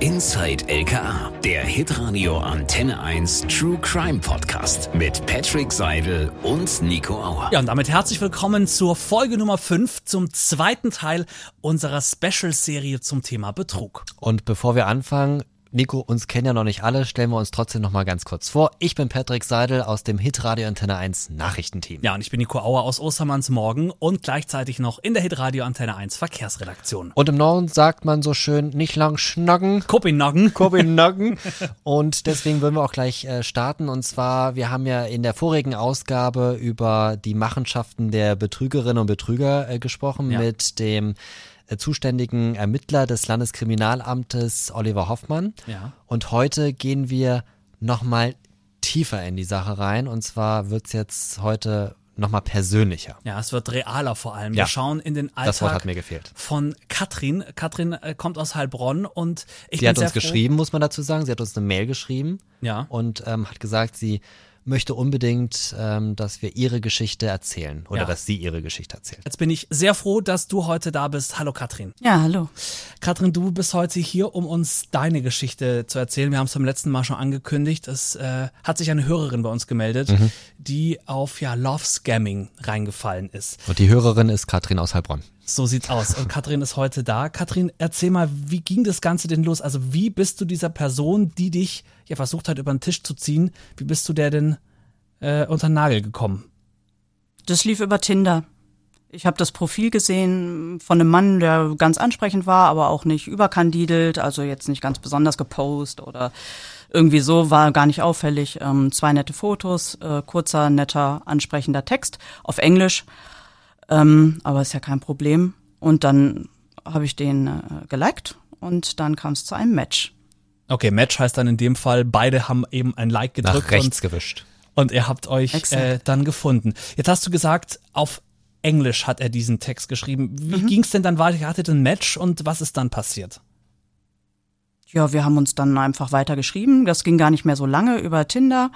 Inside LKA, der Hitradio Antenne 1 True Crime Podcast mit Patrick Seidel und Nico Auer. Ja, und damit herzlich willkommen zur Folge Nummer 5, zum zweiten Teil unserer Special-Serie zum Thema Betrug. Und bevor wir anfangen, Nico, uns kennen ja noch nicht alle, stellen wir uns trotzdem noch mal ganz kurz vor. Ich bin Patrick Seidel aus dem Hitradio Antenne 1 Nachrichtenteam. Ja, und ich bin Nico Auer aus Ostermanns Morgen und gleichzeitig noch in der Hitradio Antenne 1 Verkehrsredaktion. Und im Norden sagt man so schön, nicht lang schnacken. Kopenhagen. Kopenhagen. und deswegen würden wir auch gleich äh, starten. Und zwar, wir haben ja in der vorigen Ausgabe über die Machenschaften der Betrügerinnen und Betrüger äh, gesprochen Ja. mit dem zuständigen Ermittler des Landeskriminalamtes Oliver Hoffmann. Ja. Und heute gehen wir nochmal tiefer in die Sache rein. Und zwar wird's jetzt heute nochmal persönlicher. Ja, es wird realer vor allem. Ja. Wir schauen in den Alltag Das Wort hat mir gefehlt. von Katrin. Katrin äh, kommt aus Heilbronn und ich Sie bin hat uns froh. geschrieben, muss man dazu sagen. Sie hat uns eine Mail geschrieben Ja. und ähm, hat gesagt, sie möchte unbedingt, ähm, dass wir ihre Geschichte erzählen oder Ja. dass sie ihre Geschichte erzählt. Jetzt bin ich sehr froh, dass du heute da bist. Hallo Katrin. Ja, hallo. Katrin, du bist heute hier, um uns deine Geschichte zu erzählen. Wir haben es beim letzten Mal schon angekündigt. Es äh, hat sich eine Hörerin bei uns gemeldet, Mhm. die auf ja Love Scamming reingefallen ist. Und die Hörerin ist Katrin aus Heilbronn. So sieht's aus. Und Katrin ist heute da. Katrin, erzähl mal, wie ging das Ganze denn los? Also wie bist du dieser Person, die dich ja versucht hat, über den Tisch zu ziehen, wie bist du der denn äh, unter den Nagel gekommen? Das lief über Tinder. Ich habe das Profil gesehen von einem Mann, der ganz ansprechend war, aber auch nicht überkandidelt, also jetzt nicht ganz besonders gepostet oder irgendwie so, war gar nicht auffällig. Ähm, zwei nette Fotos, äh, kurzer, netter, ansprechender Text auf Englisch, ähm, aber ist ja kein Problem. Und dann habe ich den äh, geliked und dann kam es zu einem Match. Okay, Match heißt dann in dem Fall, beide haben eben ein Like gedrückt Nach rechts gewischt. und, und ihr habt euch äh, dann gefunden. Jetzt hast du gesagt, auf Englisch hat er diesen Text geschrieben. Wie ging's denn dann weiter? Ihr hattet ein Match und was ist dann passiert? Ja, wir haben uns dann einfach weiter geschrieben. Das ging gar nicht mehr so lange über Tinder,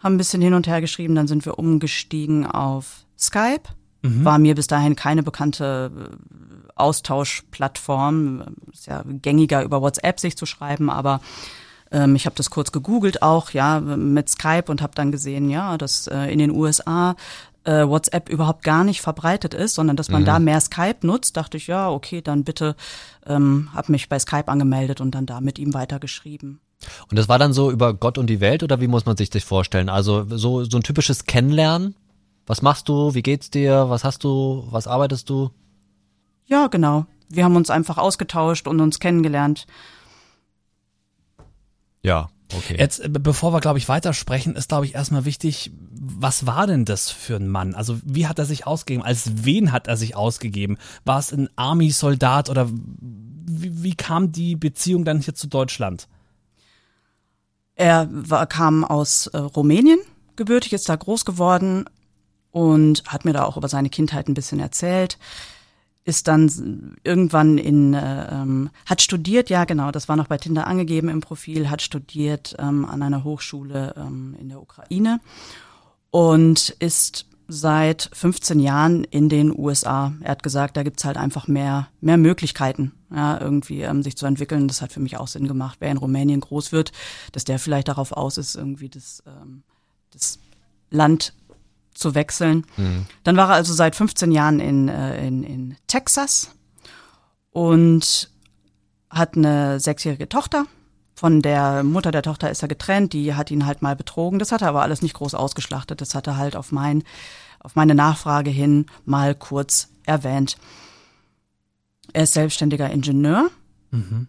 haben ein bisschen hin und her geschrieben. Dann sind wir umgestiegen auf Skype. War mir bis dahin keine bekannte äh, Austauschplattform. Ist ja gängiger über WhatsApp sich zu schreiben, aber ähm, ich habe das kurz gegoogelt auch, ja, mit Skype und habe dann gesehen, ja, dass äh, in den USA äh, WhatsApp überhaupt gar nicht verbreitet ist, sondern dass man da mehr Skype nutzt, dachte ich, ja, okay, dann bitte, ähm, habe mich bei Skype angemeldet und dann da mit ihm weitergeschrieben. Und das war dann so über Gott und die Welt oder wie muss man sich das vorstellen? Also so, so ein typisches Kennenlernen. Was machst du? Wie geht's dir? Was hast du? Was arbeitest du? Ja, genau. Wir haben uns einfach ausgetauscht und uns kennengelernt. Ja, okay. Jetzt, äh, bevor wir, glaube ich, weitersprechen, ist, glaube ich, erstmal wichtig, was war denn das für ein Mann? Also, wie hat er sich ausgegeben? Als wen hat er sich ausgegeben? War es ein Army-Soldat oder wie, wie kam die Beziehung dann hier zu Deutschland? Er war, kam aus äh, Rumänien gebürtig, ist da groß geworden und hat mir da auch über seine Kindheit ein bisschen erzählt. Ist dann irgendwann in, äh, ähm, hat studiert, ja genau, das war noch bei Tinder angegeben im Profil, hat studiert ähm, an einer Hochschule ähm, in der Ukraine und ist seit 15 Jahren in den USA. Er hat gesagt, da gibt's halt einfach mehr, mehr Möglichkeiten, ja, irgendwie ähm, sich zu entwickeln. Das hat für mich auch Sinn gemacht. Wer in Rumänien groß wird, dass der vielleicht darauf aus ist, irgendwie das, ähm, das Land zu wechseln. Dann war er also seit 15 Jahren in, äh, in, in Texas und hat eine sechsjährige Tochter. Von der Mutter der Tochter ist er getrennt, die hat ihn halt mal betrogen. Das hat er aber alles nicht groß ausgeschlachtet. Das hat er halt auf mein, auf meine Nachfrage hin mal kurz erwähnt. Er ist selbstständiger Ingenieur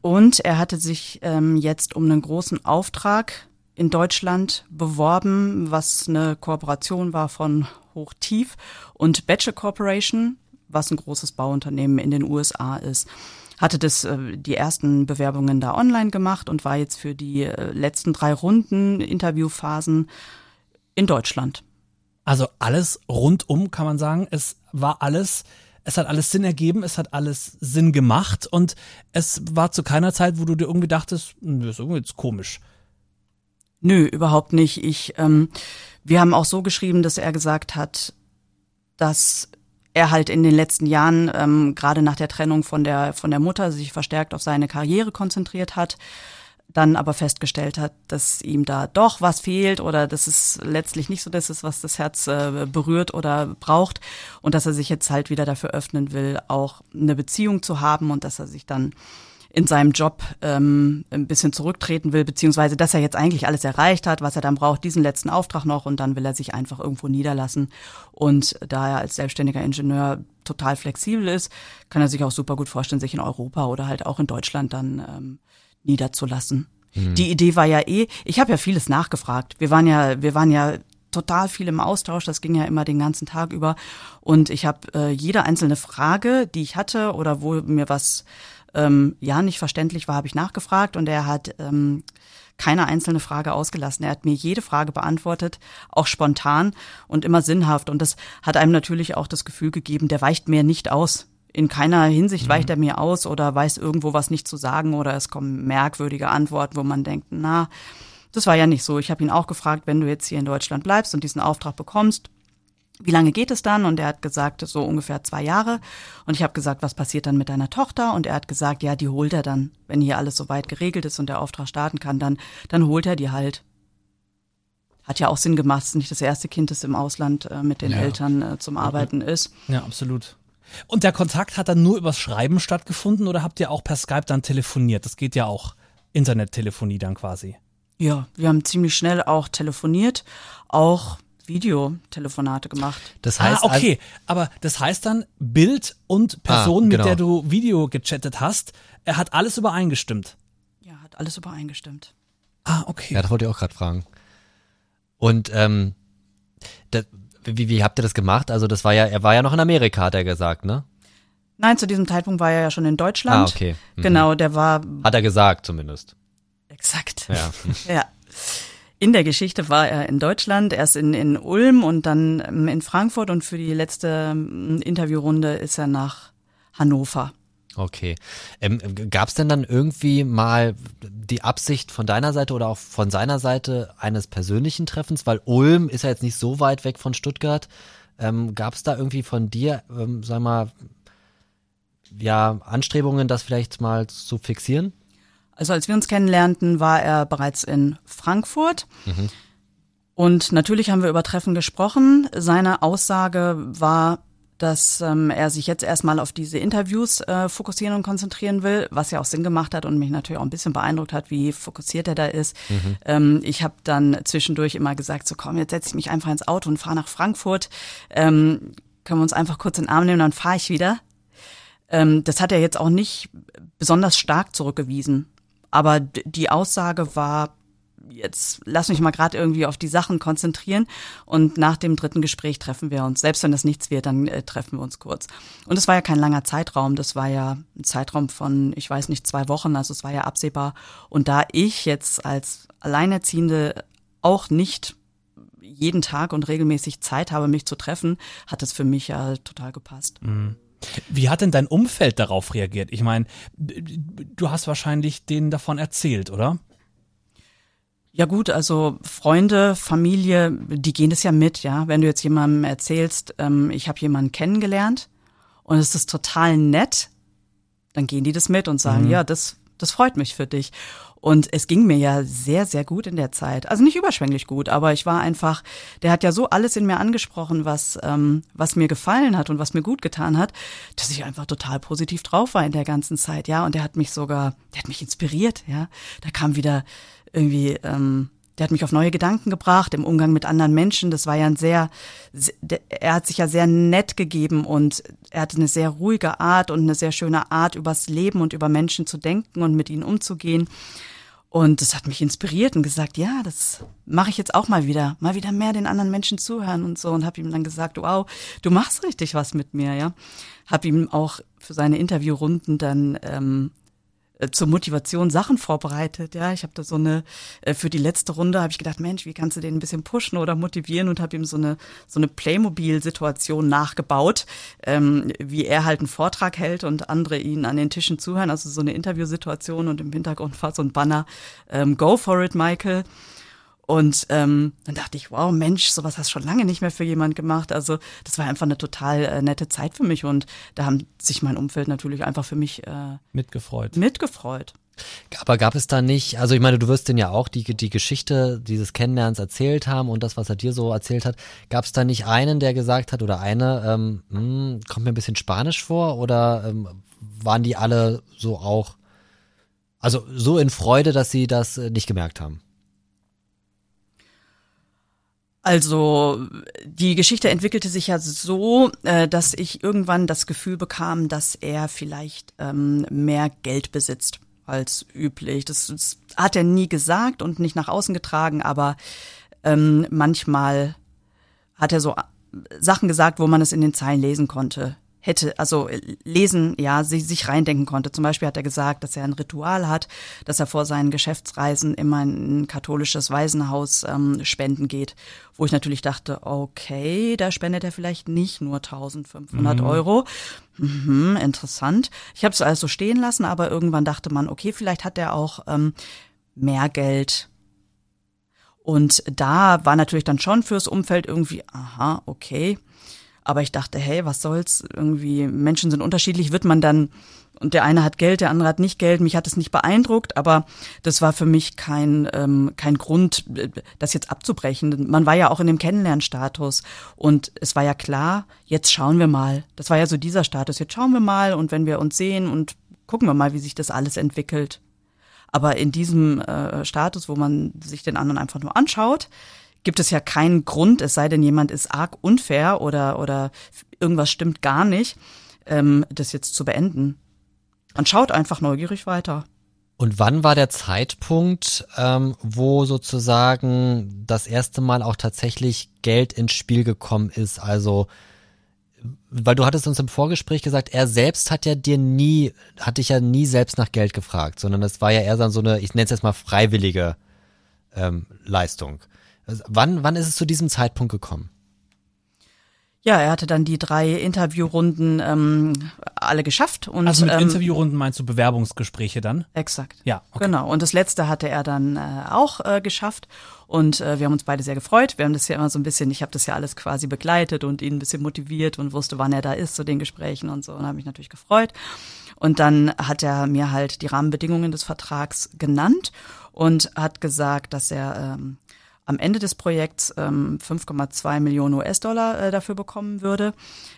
und er hatte sich ähm, jetzt um einen großen Auftrag in Deutschland beworben, was eine Kooperation war von Hochtief und Batcher Corporation, was ein großes Bauunternehmen in den USA ist. Hatte das äh, die ersten Bewerbungen da online gemacht und war jetzt für die äh, letzten drei Runden Interviewphasen in Deutschland. Also alles rundum kann man sagen, es war alles, es hat alles Sinn ergeben, es hat alles Sinn gemacht und es war zu keiner Zeit, wo du dir irgendwie dachtest, "Hm, das ist irgendwie jetzt komisch. Nö, überhaupt nicht. Ich, ähm, wir haben auch so geschrieben, dass er gesagt hat, dass er halt in den letzten Jahren, ähm, gerade nach der Trennung von der, von der Mutter, sich verstärkt auf seine Karriere konzentriert hat, dann aber festgestellt hat, dass ihm da doch was fehlt oder dass es letztlich nicht so das ist, was das Herz äh, berührt oder braucht und dass er sich jetzt halt wieder dafür öffnen will, auch eine Beziehung zu haben und dass er sich dann in seinem Job ähm, ein bisschen zurücktreten will, beziehungsweise dass er jetzt eigentlich alles erreicht hat, was er dann braucht, diesen letzten Auftrag noch und dann will er sich einfach irgendwo niederlassen. Und da er als selbstständiger Ingenieur total flexibel ist, kann er sich auch super gut vorstellen, sich in Europa oder halt auch in Deutschland dann ähm, niederzulassen. Mhm. Die Idee war ja eh, ich habe ja vieles nachgefragt. Wir waren ja, wir waren ja total viel im Austausch, das ging ja immer den ganzen Tag über. Und ich habe äh, jede einzelne Frage, die ich hatte oder wo mir was ähm, ja nicht verständlich war, habe ich nachgefragt und er hat ähm, keine einzelne Frage ausgelassen. Er hat mir jede Frage beantwortet, auch spontan und immer sinnhaft. Und das hat einem natürlich auch das Gefühl gegeben, der weicht mir nicht aus. In keiner Hinsicht mhm. weicht er mir aus oder weiß irgendwo was nicht zu sagen oder es kommen merkwürdige Antworten, wo man denkt, na, das war ja nicht so. Ich habe ihn auch gefragt, wenn du jetzt hier in Deutschland bleibst und diesen Auftrag bekommst, wie lange geht es dann? Und er hat gesagt, so ungefähr zwei Jahre. Und ich habe gesagt, was passiert dann mit deiner Tochter? Und er hat gesagt, ja, die holt er dann, wenn hier alles soweit geregelt ist und der Auftrag starten kann, dann, dann holt er die halt. Hat ja auch Sinn gemacht, es ist nicht das erste Kind, das im Ausland äh, mit den ja. Eltern äh, zum Arbeiten ist. Ja, absolut. Und der Kontakt hat dann nur übers Schreiben stattgefunden oder habt ihr auch per Skype dann telefoniert? Das geht ja auch. Internettelefonie dann quasi. Ja, wir haben ziemlich schnell auch telefoniert, auch Videotelefonate gemacht. Das heißt, ah, okay, aber das heißt dann Bild und Person, ah, genau. mit der du Video gechattet hast, er hat alles übereingestimmt. Ja, hat alles übereingestimmt. Ah, okay. Ja, das wollte ich auch gerade fragen. Und ähm, das, wie, wie habt ihr das gemacht? Also das war ja, er war ja noch in Amerika, hat er gesagt, ne? Nein, zu diesem Zeitpunkt war er ja schon in Deutschland. Ah, okay. Mhm. Genau, der war. Hat er gesagt, zumindest. Exakt. Ja. ja. In der Geschichte war er in Deutschland, erst in, in Ulm und dann ähm, in Frankfurt und für die letzte ähm, Interviewrunde ist er nach Hannover. Okay. Ähm, Gab es denn dann irgendwie mal die Absicht von deiner Seite oder auch von seiner Seite eines persönlichen Treffens? Weil Ulm ist ja jetzt nicht so weit weg von Stuttgart. Ähm, Gab es da irgendwie von dir, ähm, sag mal, ja, Anstrebungen, das vielleicht mal zu fixieren? Also als wir uns kennenlernten, war er bereits in Frankfurt. Mhm. Und natürlich haben wir über Treffen gesprochen. Seine Aussage war, dass ähm, er sich jetzt erstmal auf diese Interviews äh, fokussieren und konzentrieren will, was ja auch Sinn gemacht hat und mich natürlich auch ein bisschen beeindruckt hat, wie fokussiert er da ist. Mhm. Ähm, ich habe dann zwischendurch immer gesagt, so komm, jetzt setze ich mich einfach ins Auto und fahre nach Frankfurt. Ähm, können wir uns einfach kurz in den Arm nehmen, dann fahre ich wieder. Ähm, das hat er jetzt auch nicht besonders stark zurückgewiesen. Aber die Aussage war, jetzt lass mich mal gerade irgendwie auf die Sachen konzentrieren und nach dem dritten Gespräch treffen wir uns. Selbst wenn das nichts wird, dann äh, treffen wir uns kurz. Und es war ja kein langer Zeitraum, das war ja ein Zeitraum von, ich weiß nicht, zwei Wochen, also es war ja absehbar. Und da ich jetzt als Alleinerziehende auch nicht jeden Tag und regelmäßig Zeit habe, mich zu treffen, hat es für mich ja total gepasst. Mhm. Wie hat denn dein Umfeld darauf reagiert? Ich meine, du hast wahrscheinlich denen davon erzählt, oder? Ja gut, also Freunde, Familie, die gehen das ja mit, ja. Wenn du jetzt jemandem erzählst, ähm, ich habe jemanden kennengelernt und es ist total nett, dann gehen die das mit und sagen, mhm. ja, das, das freut mich für dich. Und es ging mir ja sehr, sehr gut in der Zeit. Also nicht überschwänglich gut, aber ich war einfach, der hat ja so alles in mir angesprochen, was, ähm, was mir gefallen hat und was mir gut getan hat, dass ich einfach total positiv drauf war in der ganzen Zeit, ja. Und der hat mich sogar, der hat mich inspiriert, ja. Da kam wieder irgendwie, ähm, der hat mich auf neue Gedanken gebracht im Umgang mit anderen Menschen. Das war ja ein sehr, er hat sich ja sehr nett gegeben und er hatte eine sehr ruhige Art und eine sehr schöne Art, übers Leben und über Menschen zu denken und mit ihnen umzugehen. Und das hat mich inspiriert und gesagt, ja, das mache ich jetzt auch mal wieder, mal wieder mehr den anderen Menschen zuhören und so und habe ihm dann gesagt, wow, du machst richtig was mit mir, ja. Habe ihm auch für seine Interviewrunden dann ähm, äh, zur Motivation Sachen vorbereitet. Ja, ich habe da so eine äh, für die letzte Runde habe ich gedacht, Mensch, wie kannst du den ein bisschen pushen oder motivieren und habe ihm so eine so eine Playmobil-Situation nachgebaut, ähm, wie er halt einen Vortrag hält und andere ihn an den Tischen zuhören. Also so eine Interviewsituation und im Hintergrund war so ein Banner ähm, Go for it, Michael. Und ähm, dann dachte ich, wow, Mensch, sowas hast du schon lange nicht mehr für jemand gemacht. Also das war einfach eine total äh, nette Zeit für mich und da haben sich mein Umfeld natürlich einfach für mich äh, mitgefreut. Mitgefreut. Aber gab es da nicht, also ich meine, du wirst den ja auch die, die Geschichte dieses Kennenlernens erzählt haben und das, was er dir so erzählt hat, gab es da nicht einen, der gesagt hat oder eine, ähm, hm, kommt mir ein bisschen Spanisch vor oder ähm, waren die alle so auch, also so in Freude, dass sie das äh, nicht gemerkt haben? Also die Geschichte entwickelte sich ja so, äh, dass ich irgendwann das Gefühl bekam, dass er vielleicht ähm, mehr Geld besitzt als üblich. Das, das hat er nie gesagt und nicht nach außen getragen, aber ähm, manchmal hat er so Sachen gesagt, wo man es in den Zeilen lesen konnte hätte, also äh, lesen, ja, sich reindenken konnte. Zum Beispiel hat er gesagt, dass er ein Ritual hat, dass er vor seinen Geschäftsreisen immer in ein katholisches Waisenhaus ähm, spenden geht, wo ich natürlich dachte, okay, da spendet er vielleicht nicht nur 1500 mhm. Euro. Mhm, interessant. Ich habe es also stehen lassen, aber irgendwann dachte man, okay, vielleicht hat er auch ähm, mehr Geld. Und da war natürlich dann schon fürs Umfeld irgendwie, aha, okay aber ich dachte, hey, was soll's? Irgendwie, Menschen sind unterschiedlich, wird man dann, und der eine hat Geld, der andere hat nicht Geld. Mich hat es nicht beeindruckt, aber das war für mich kein, ähm, kein Grund, das jetzt abzubrechen. Man war ja auch in dem Kennenlernstatus und es war ja klar, jetzt schauen wir mal. Das war ja so dieser Status, jetzt schauen wir mal und wenn wir uns sehen und gucken wir mal, wie sich das alles entwickelt. Aber in diesem äh, Status, wo man sich den anderen einfach nur anschaut, gibt es ja keinen Grund, es sei denn, jemand ist arg unfair oder, oder irgendwas stimmt gar nicht, ähm, das jetzt zu beenden. Man schaut einfach neugierig weiter. Und wann war der Zeitpunkt, ähm, wo sozusagen das erste Mal auch tatsächlich Geld ins Spiel gekommen ist? Also, weil du hattest uns im Vorgespräch gesagt, er selbst hat ja dir nie, hat dich ja nie selbst nach Geld gefragt, sondern es war ja eher so eine, ich nenne es jetzt mal freiwillige ähm, Leistung. Also wann, wann ist es zu diesem Zeitpunkt gekommen? Ja, er hatte dann die drei Interviewrunden ähm, alle geschafft. Und, also mit ähm, Interviewrunden meinst du Bewerbungsgespräche dann? Exakt. Ja. Okay. Genau. Und das letzte hatte er dann äh, auch äh, geschafft. Und äh, wir haben uns beide sehr gefreut. Wir haben das ja immer so ein bisschen, ich habe das ja alles quasi begleitet und ihn ein bisschen motiviert und wusste, wann er da ist zu den Gesprächen und so. Und habe mich natürlich gefreut. Und dann hat er mir halt die Rahmenbedingungen des Vertrags genannt und hat gesagt, dass er ähm, am Ende des Projekts ähm, 5,2 Millionen US-Dollar äh, dafür bekommen würde.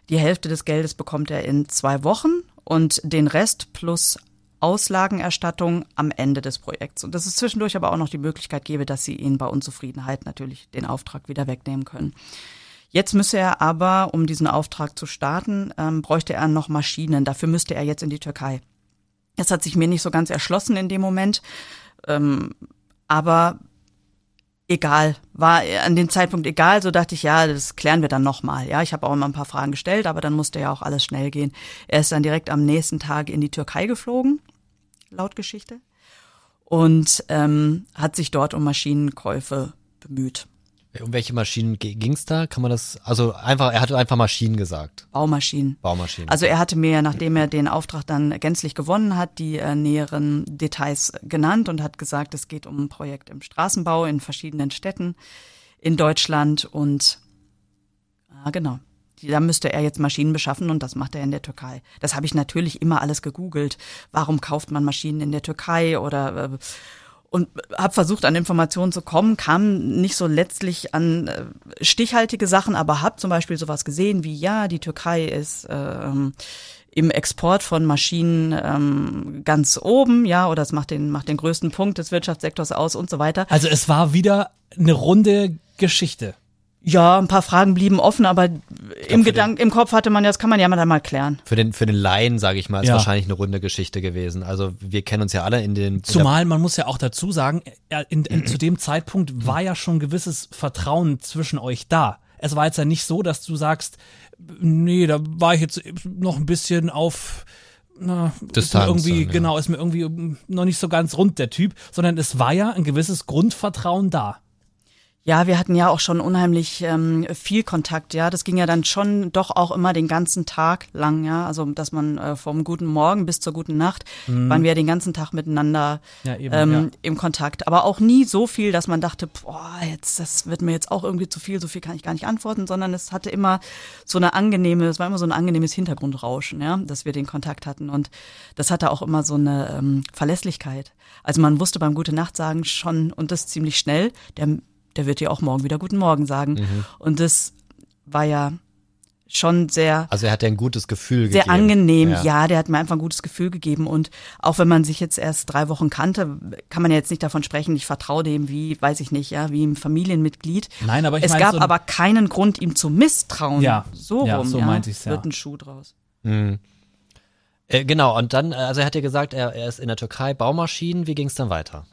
Die Hälfte des Geldes bekommt er in zwei Wochen und den Rest plus Auslagenerstattung am Ende des Projekts. Und dass es zwischendurch aber auch noch die Möglichkeit gäbe, dass sie ihn bei Unzufriedenheit natürlich den Auftrag wieder wegnehmen können. Jetzt müsse er aber, um diesen Auftrag zu starten, ähm, bräuchte er noch Maschinen. Dafür müsste er jetzt in die Türkei. Das hat sich mir nicht so ganz erschlossen in dem Moment. Ähm, aber egal, war an dem Zeitpunkt egal, so dachte ich, ja, das klären wir dann nochmal. Ja, ich habe auch immer ein paar Fragen gestellt, aber dann musste ja auch alles schnell gehen. Er ist dann direkt am nächsten Tag in die Türkei geflogen, laut Geschichte, und ähm, hat sich dort um Maschinenkäufe bemüht. Um welche Maschinen ging es da? Kann man das, also einfach, er hat einfach Maschinen gesagt. Baumaschinen. Baumaschinen. Also er hatte mir, nachdem er den Auftrag dann gänzlich gewonnen hat, die äh, näheren Details genannt und hat gesagt, es geht um ein Projekt im Straßenbau in verschiedenen Städten in Deutschland und ah, genau. Da müsste er jetzt Maschinen beschaffen und das macht er in der Türkei. Das habe ich natürlich immer alles gegoogelt. Warum kauft man Maschinen in der Türkei oder äh, und habe versucht, an Informationen zu kommen, kam nicht so letztlich an äh, stichhaltige Sachen, aber habe zum Beispiel sowas gesehen wie, ja, die Türkei ist ähm, im Export von Maschinen ähm, ganz oben, ja, oder es macht den, macht den größten Punkt des Wirtschaftssektors aus und so weiter. Also es war wieder eine runde Geschichte. Ja, ein paar Fragen blieben offen, aber im Gedanken, im Kopf hatte man ja, das kann man ja mal, mal klären. Für den, für den Laien, sage ich mal, ist ja. wahrscheinlich eine runde Geschichte gewesen. Also wir kennen uns ja alle in den. In Zumal man muss ja auch dazu sagen, in, in, zu dem Zeitpunkt war ja schon gewisses Vertrauen zwischen euch da. Es war jetzt ja nicht so, dass du sagst, nee, da war ich jetzt noch ein bisschen auf na, Distanz irgendwie, dann, ja. genau, ist mir irgendwie noch nicht so ganz rund der Typ, sondern es war ja ein gewisses Grundvertrauen da. Ja, wir hatten ja auch schon unheimlich ähm, viel Kontakt, ja. Das ging ja dann schon doch auch immer den ganzen Tag lang, ja. Also dass man äh, vom guten Morgen bis zur guten Nacht mhm. waren wir den ganzen Tag miteinander ja, eben, ähm, ja. im Kontakt. Aber auch nie so viel, dass man dachte, boah, jetzt, das wird mir jetzt auch irgendwie zu viel, so viel kann ich gar nicht antworten, sondern es hatte immer so eine angenehme, es war immer so ein angenehmes Hintergrundrauschen, ja, dass wir den Kontakt hatten. Und das hatte auch immer so eine ähm, Verlässlichkeit. Also man wusste beim Gute Nacht sagen schon und das ziemlich schnell, der der wird dir auch morgen wieder Guten Morgen sagen. Mhm. Und das war ja schon sehr. Also er hat dir ein gutes Gefühl sehr gegeben. Sehr angenehm, ja. ja. der hat mir einfach ein gutes Gefühl gegeben. Und auch wenn man sich jetzt erst drei Wochen kannte, kann man ja jetzt nicht davon sprechen, ich vertraue dem wie, weiß ich nicht, ja, wie ein Familienmitglied. Nein, aber ich Es gab so aber keinen Grund, ihm zu misstrauen. Ja, so ja, rum, so ja, meinte ich's, ja. wird ein Schuh draus. Mhm. Äh, genau, und dann, also er hat dir gesagt, er, er ist in der Türkei Baumaschinen. Wie ging es dann weiter?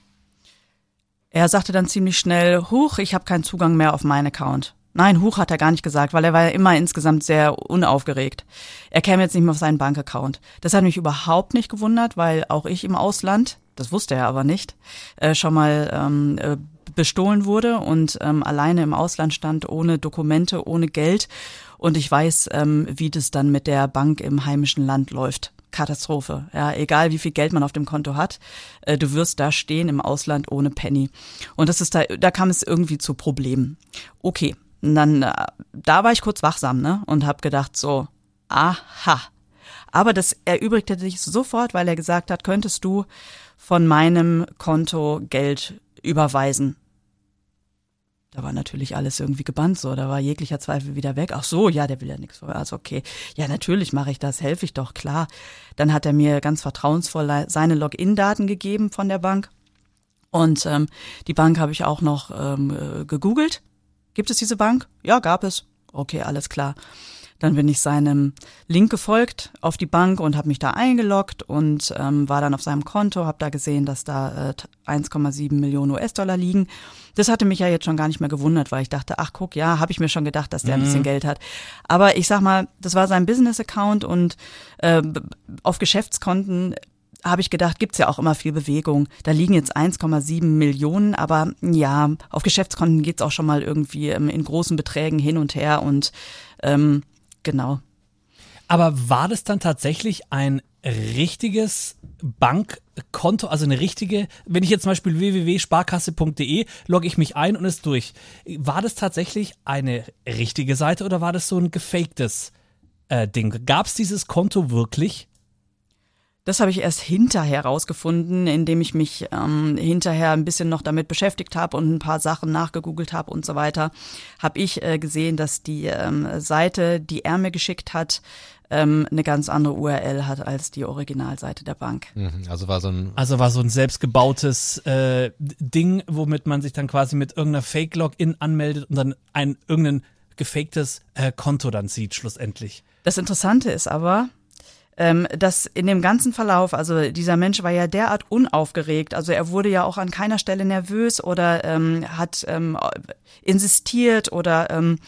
Er sagte dann ziemlich schnell, Huch, ich habe keinen Zugang mehr auf meinen Account. Nein, Huch hat er gar nicht gesagt, weil er war ja immer insgesamt sehr unaufgeregt. Er käme jetzt nicht mehr auf seinen Bankaccount. Das hat mich überhaupt nicht gewundert, weil auch ich im Ausland, das wusste er aber nicht, äh, schon mal ähm, äh, bestohlen wurde und ähm, alleine im Ausland stand, ohne Dokumente, ohne Geld. Und ich weiß, ähm, wie das dann mit der Bank im heimischen Land läuft. Katastrophe. Ja, egal wie viel Geld man auf dem Konto hat, äh, du wirst da stehen im Ausland ohne Penny. Und das ist da, da kam es irgendwie zu Problemen. Okay, und dann äh, da war ich kurz wachsam, ne, und habe gedacht so, aha. Aber das erübrigte sich sofort, weil er gesagt hat, könntest du von meinem Konto Geld überweisen? Da war natürlich alles irgendwie gebannt so, da war jeglicher Zweifel wieder weg. Ach so, ja, der will ja nichts. Also okay, ja, natürlich mache ich das, helfe ich doch, klar. Dann hat er mir ganz vertrauensvoll seine Login-Daten gegeben von der Bank. Und ähm, die Bank habe ich auch noch ähm, äh, gegoogelt. Gibt es diese Bank? Ja, gab es. Okay, alles klar. Dann bin ich seinem Link gefolgt auf die Bank und habe mich da eingeloggt und ähm, war dann auf seinem Konto, habe da gesehen, dass da äh, 1,7 Millionen US-Dollar liegen. Das hatte mich ja jetzt schon gar nicht mehr gewundert, weil ich dachte, ach guck, ja, habe ich mir schon gedacht, dass der ein bisschen mhm. Geld hat. Aber ich sag mal, das war sein Business-Account und äh, auf Geschäftskonten habe ich gedacht, gibt's ja auch immer viel Bewegung. Da liegen jetzt 1,7 Millionen, aber ja, auf Geschäftskonten geht's auch schon mal irgendwie ähm, in großen Beträgen hin und her und ähm, Genau. Aber war das dann tatsächlich ein richtiges Bankkonto, also eine richtige, wenn ich jetzt zum Beispiel www.sparkasse.de logge ich mich ein und ist durch. War das tatsächlich eine richtige Seite oder war das so ein gefaktes äh, Ding? Gab es dieses Konto wirklich? Das habe ich erst hinterher rausgefunden, indem ich mich ähm, hinterher ein bisschen noch damit beschäftigt habe und ein paar Sachen nachgegoogelt habe und so weiter. Habe ich äh, gesehen, dass die ähm, Seite, die er mir geschickt hat, ähm, eine ganz andere URL hat als die Originalseite der Bank. Mhm, also war so ein also war so ein selbstgebautes äh, Ding, womit man sich dann quasi mit irgendeiner Fake-Login anmeldet und dann ein irgendein gefaktes äh, Konto dann sieht schlussendlich. Das Interessante ist aber, ähm, dass in dem ganzen Verlauf, also dieser Mensch war ja derart unaufgeregt, also er wurde ja auch an keiner Stelle nervös oder ähm, hat ähm, insistiert oder ähm,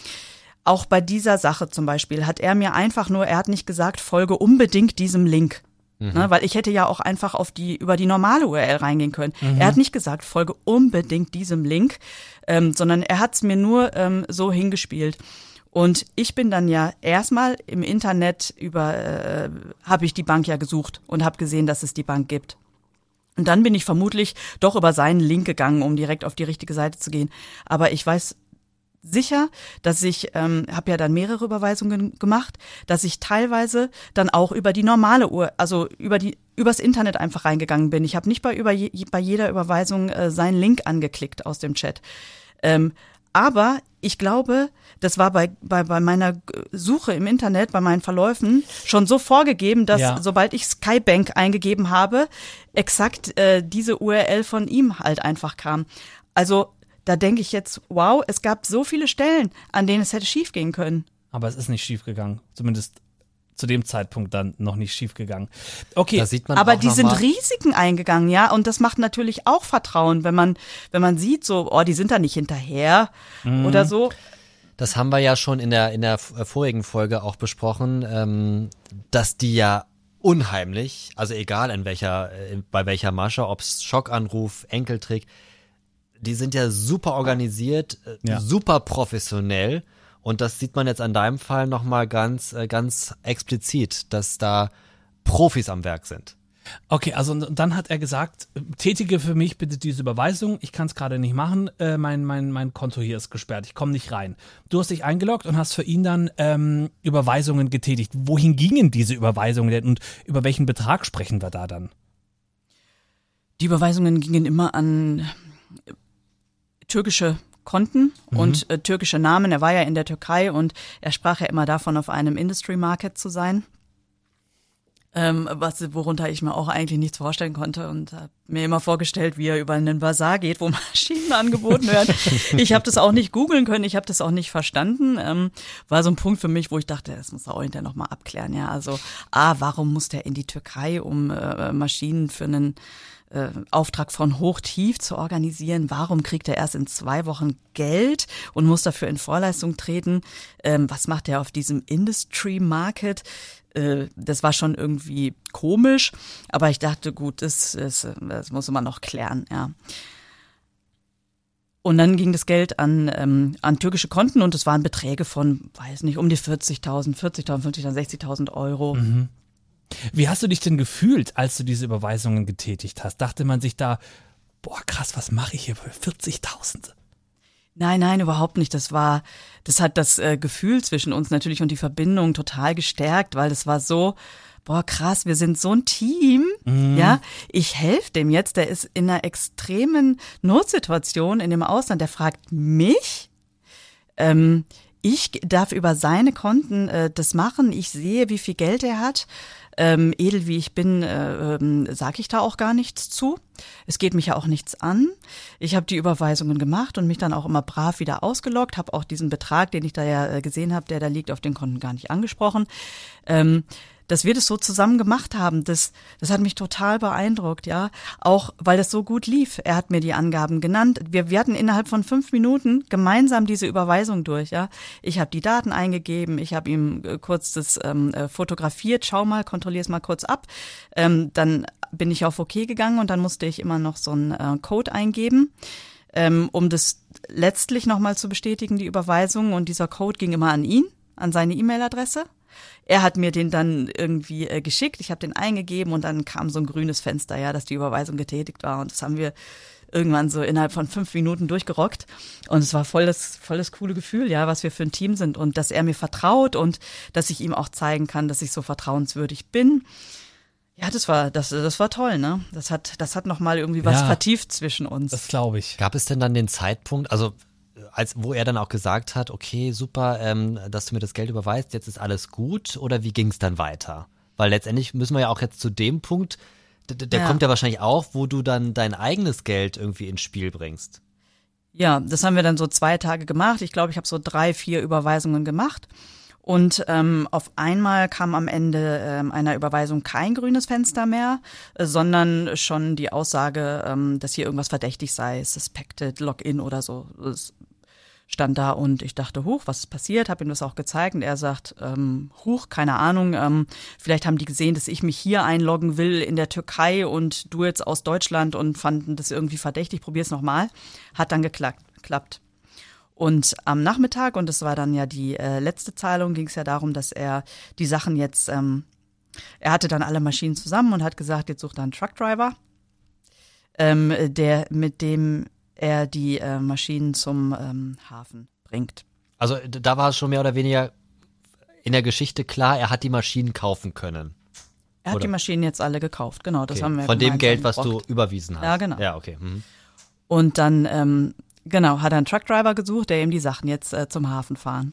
auch bei dieser Sache zum Beispiel hat er mir einfach nur, er hat nicht gesagt, folge unbedingt diesem Link. Mhm. Ne, weil ich hätte ja auch einfach auf die über die normale URL reingehen können. Mhm. Er hat nicht gesagt, folge unbedingt diesem Link, ähm, sondern er hat es mir nur ähm, so hingespielt. Und ich bin dann ja erstmal im Internet über, äh, habe ich die Bank ja gesucht und habe gesehen, dass es die Bank gibt. Und dann bin ich vermutlich doch über seinen Link gegangen, um direkt auf die richtige Seite zu gehen. Aber ich weiß sicher, dass ich, ähm, habe ja dann mehrere Überweisungen gemacht, dass ich teilweise dann auch über die normale Uhr, also über die übers Internet einfach reingegangen bin. Ich habe nicht bei über bei jeder Überweisung äh, seinen Link angeklickt aus dem Chat. Ähm, aber ich glaube, das war bei, bei, bei meiner Suche im Internet, bei meinen Verläufen schon so vorgegeben, dass ja. sobald ich Skybank eingegeben habe, exakt äh, diese URL von ihm halt einfach kam. Also da denke ich jetzt, wow, es gab so viele Stellen, an denen es hätte schiefgehen können. Aber es ist nicht schiefgegangen, zumindest zu dem Zeitpunkt dann noch nicht schiefgegangen. Okay, aber die sind Risiken eingegangen, ja, und das macht natürlich auch Vertrauen, wenn man wenn man sieht, so, oh, die sind da nicht hinterher mhm. oder so. Das haben wir ja schon in der in der äh, vorigen Folge auch besprochen, ähm, dass die ja unheimlich, also egal in welcher, äh, bei welcher Masche, ob's Schockanruf, Enkeltrick, die sind ja super organisiert, äh, Ja. super professionell. Und das sieht man jetzt an deinem Fall nochmal ganz, ganz explizit, dass da Profis am Werk sind. Okay, also dann hat er gesagt, tätige für mich bitte diese Überweisung. Ich kann es gerade nicht machen. Äh, mein, mein, mein Konto hier ist gesperrt. Ich komme nicht rein. Du hast dich eingeloggt und hast für ihn dann ähm, Überweisungen getätigt. Wohin gingen diese Überweisungen denn und über welchen Betrag sprechen wir da dann? Die Überweisungen gingen immer an äh, türkische Konten und äh, türkische Namen. Er war ja in der Türkei und er sprach ja immer davon, auf einem Industry Market zu sein. Ähm, was, worunter ich mir auch eigentlich nichts vorstellen konnte und habe mir immer vorgestellt, wie er über einen Bazar geht, wo Maschinen angeboten werden. Ich habe das auch nicht googeln können, ich habe das auch nicht verstanden. Ähm, war so ein Punkt für mich, wo ich dachte, das muss er auch hinterher nochmal abklären. Ja, also A, warum muss der in die Türkei, um äh, Maschinen für einen äh, Auftrag von Hochtief zu organisieren. Warum kriegt er erst in zwei Wochen Geld und muss dafür in Vorleistung treten? Ähm, was macht er auf diesem Industry Market? Äh, das war schon irgendwie komisch, aber ich dachte, gut, das, das, das muss man noch klären, ja. Und dann ging das Geld an, ähm, an türkische Konten und es waren Beträge von, weiß nicht, um die 40.000, 40.000, 50.000, 60.000 Euro. Wie hast du dich denn gefühlt, als du diese Überweisungen getätigt hast? Dachte man sich da, boah, krass, was mache ich hier für 40.000? Nein, nein, überhaupt nicht. Das war, das hat das äh, Gefühl zwischen uns natürlich und die Verbindung total gestärkt, weil das war so, boah, krass, wir sind so ein Team. Ja, ich helfe dem jetzt, der ist in einer extremen Notsituation in dem Ausland, der fragt mich, ähm, ich darf über seine Konten äh, das machen. Ich sehe, wie viel Geld er hat. Ähm, edel wie ich bin, äh, ähm, sage ich da auch gar nichts zu. Es geht mich ja auch nichts an. Ich habe die Überweisungen gemacht und mich dann auch immer brav wieder ausgeloggt, habe auch diesen Betrag, den ich da ja äh, gesehen habe, der da liegt, auf den Konten gar nicht angesprochen. Ähm, dass wir das so zusammen gemacht haben, das, das hat mich total beeindruckt, ja. Auch weil das so gut lief. Er hat mir die Angaben genannt. Wir, wir hatten innerhalb von fünf Minuten gemeinsam diese Überweisung durch, ja. Ich habe die Daten eingegeben, ich habe ihm äh, kurz das ähm, äh, fotografiert, schau mal, kontrollier es mal kurz ab. Ähm, dann bin ich auf OK gegangen und dann musste ich immer noch so einen äh, Code eingeben. Ähm, um das letztlich nochmal zu bestätigen, die Überweisung. Und dieser Code ging immer an ihn, an seine E-Mail-Adresse. Er hat mir den dann irgendwie äh, geschickt, ich habe den eingegeben und dann kam so ein grünes Fenster, ja, dass die Überweisung getätigt war. Und das haben wir irgendwann so innerhalb von fünf Minuten durchgerockt. Und es war voll das, voll das coole Gefühl, ja, was wir für ein Team sind und dass er mir vertraut und dass ich ihm auch zeigen kann, dass ich so vertrauenswürdig bin. Ja, das war, das, das war toll, ne? Das hat, das hat nochmal irgendwie was Ja. vertieft zwischen uns. Das glaube ich. Gab es denn dann den Zeitpunkt, also als wo er dann auch gesagt hat, okay, super, ähm, dass du mir das Geld überweist, jetzt ist alles gut, oder wie ging es dann weiter? Weil letztendlich müssen wir ja auch jetzt zu dem Punkt, der Ja. kommt ja wahrscheinlich auch, wo du dann dein eigenes Geld irgendwie ins Spiel bringst. Ja, das haben wir dann so zwei Tage gemacht. Ich glaube, ich habe so drei, vier Überweisungen gemacht. Und ähm, auf einmal kam am Ende ähm, einer Überweisung kein grünes Fenster mehr, äh, sondern schon die Aussage, ähm, dass hier irgendwas verdächtig sei, suspected, Login oder so. Stand da und ich dachte, huch, was ist passiert? Habe ihm das auch gezeigt und er sagt, ähm, huch, keine Ahnung, ähm, vielleicht haben die gesehen, dass ich mich hier einloggen will in der Türkei und du jetzt aus Deutschland und fanden das irgendwie verdächtig, probier's nochmal. Hat dann geklappt. geklappt. Und am Nachmittag, und das war dann ja die äh, letzte Zahlung, ging es ja darum, dass er die Sachen jetzt, ähm, er hatte dann alle Maschinen zusammen und hat gesagt, jetzt sucht er einen Truckdriver, ähm, der, mit dem er die äh, Maschinen zum ähm, Hafen bringt. Also da war es schon mehr oder weniger in der Geschichte klar, er hat die Maschinen kaufen können. Er hat Oder- die Maschinen jetzt alle gekauft, genau. Das Okay. haben wir Von dem Geld, was du überwiesen hast. Ja, genau. Ja, okay. Mhm. Und dann, ähm, genau, hat er einen Truckdriver gesucht, der ihm die Sachen jetzt äh, zum Hafen fahren.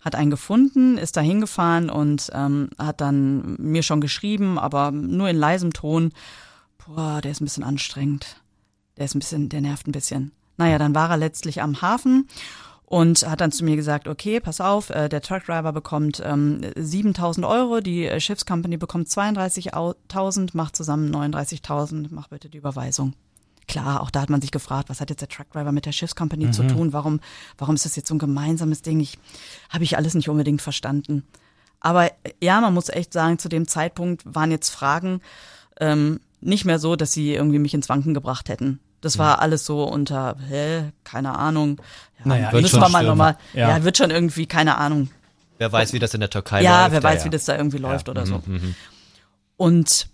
Hat einen gefunden, ist da hingefahren und ähm, hat dann mir schon geschrieben, aber nur in leisem Ton, boah, der ist ein bisschen anstrengend. Der ist ein bisschen, der nervt ein bisschen. Naja, dann war er letztlich am Hafen und hat dann zu mir gesagt, okay, pass auf, äh, der Truckdriver bekommt ähm, 7.000 Euro, die äh, Schiffscompany bekommt 32.000, macht zusammen 39.000, mach bitte die Überweisung. Klar, auch da hat man sich gefragt, was hat jetzt der Truckdriver mit der Schiffscompany zu tun? Warum, warum ist das jetzt so ein gemeinsames Ding? Ich habe ich alles nicht unbedingt verstanden. Aber äh, ja, man muss echt sagen, zu dem Zeitpunkt waren jetzt Fragen ähm, nicht mehr so, dass sie irgendwie mich ins Wanken gebracht hätten. Das war alles so unter, hä, keine Ahnung. Ja, Naja, müssen schon wir mal nochmal, Ja. ja. wird schon irgendwie, keine Ahnung. Wer weiß, wie das in der Türkei Ja, läuft. wer weiß, ja. wie das da irgendwie läuft oder so. mhm. Und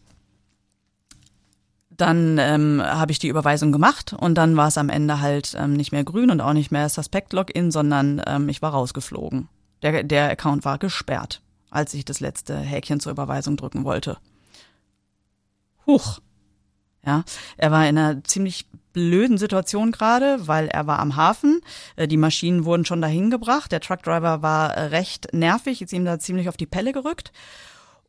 dann ähm, habe ich die Überweisung gemacht und dann war es am Ende halt ähm, nicht mehr grün und auch nicht mehr Suspect Login, sondern ähm, ich war rausgeflogen. Der, der Account war gesperrt, als ich das letzte Häkchen zur Überweisung drücken wollte. Huch. Ja, er war in einer ziemlich blöden Situation gerade, weil er war am Hafen. Äh, Die Maschinen wurden schon dahin gebracht. Der Truckdriver war äh, recht nervig, ist ihm da ziemlich auf die Pelle gerückt.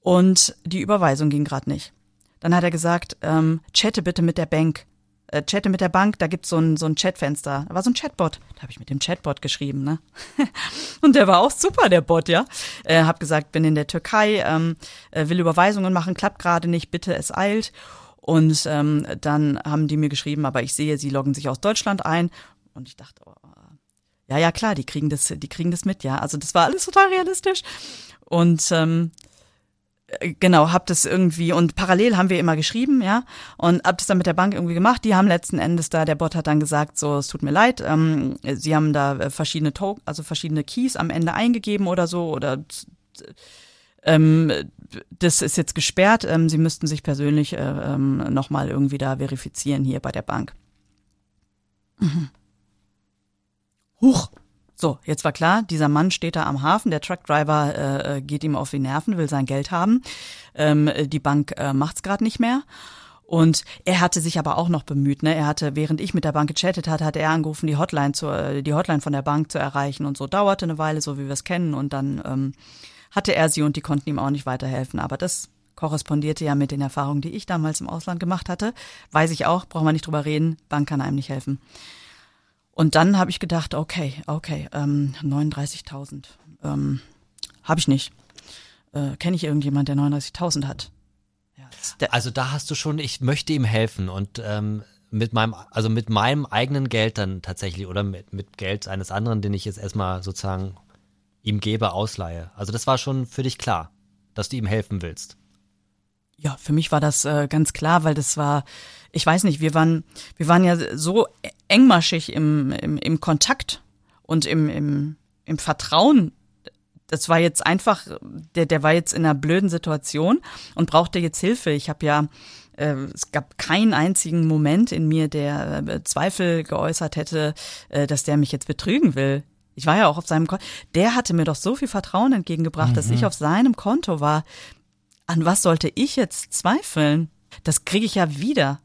Und die Überweisung ging gerade nicht. Dann hat er gesagt, ähm, chatte bitte mit der Bank. Äh, chatte mit der Bank, da gibt's so ein, so ein Chatfenster. Da war so ein Chatbot. Da habe ich mit dem Chatbot geschrieben, ne? Und der war auch super, der Bot, ja. Äh, hab gesagt, bin in der Türkei, ähm, äh, will Überweisungen machen, klappt gerade nicht, bitte, es eilt. Und ähm, dann haben die mir geschrieben, aber ich sehe, sie loggen sich aus Deutschland ein. Und ich dachte, oh, ja, ja, klar, die kriegen das, die kriegen das mit, ja. Also das war alles total realistisch. Und ähm, äh, genau, hab das irgendwie und parallel haben wir immer geschrieben, ja, und hab das dann mit der Bank irgendwie gemacht. Die haben letzten Endes da, der Bot hat dann gesagt, so, es tut mir leid, ähm, sie haben da äh, verschiedene Token, also verschiedene Keys am Ende eingegeben oder so oder ähm, das ist jetzt gesperrt, ähm, sie müssten sich persönlich äh, ähm, nochmal irgendwie da verifizieren hier bei der Bank. Mhm. Huch. So, jetzt war klar, dieser Mann steht da am Hafen, der Truckdriver äh, äh, geht ihm auf die Nerven, will sein Geld haben. Ähm, die Bank äh, macht's gerade nicht mehr. Und er hatte sich aber auch noch bemüht, ne? Er hatte, während ich mit der Bank gechattet hatte, hat er angerufen, die Hotline zu, äh, die Hotline von der Bank zu erreichen und so dauerte eine Weile, so wie wir es kennen. Und dann ähm, hatte er sie und die konnten ihm auch nicht weiterhelfen. Aber das korrespondierte ja mit den Erfahrungen, die ich damals im Ausland gemacht hatte. Weiß ich auch, brauchen wir nicht drüber reden, Bank kann einem nicht helfen. Und dann habe ich gedacht, okay, okay, ähm, 39.000 ähm, habe ich nicht. Äh, Kenne ich irgendjemand, der 39.000 hat? Ja, der, Also da hast du schon, ich möchte ihm helfen und ähm, mit meinem, also mit meinem eigenen Geld dann tatsächlich oder mit, mit Geld eines anderen, den ich jetzt erstmal sozusagen ihm gebe, ausleihe. Also das war schon für dich klar, dass du ihm helfen willst. Ja, für mich war das äh, ganz klar, weil das war, ich weiß nicht, wir waren, wir waren ja so engmaschig im, im, im Kontakt und im, im, im Vertrauen. Das war jetzt einfach, der, der war jetzt in einer blöden Situation und brauchte jetzt Hilfe. Ich habe ja, äh, es gab keinen einzigen Moment in mir, der äh, Zweifel geäußert hätte, äh, dass der mich jetzt betrügen will. Ich war ja auch auf seinem Konto. Der hatte mir doch so viel Vertrauen entgegengebracht, dass ich auf seinem Konto war. An was sollte ich jetzt zweifeln? Das kriege ich ja wieder.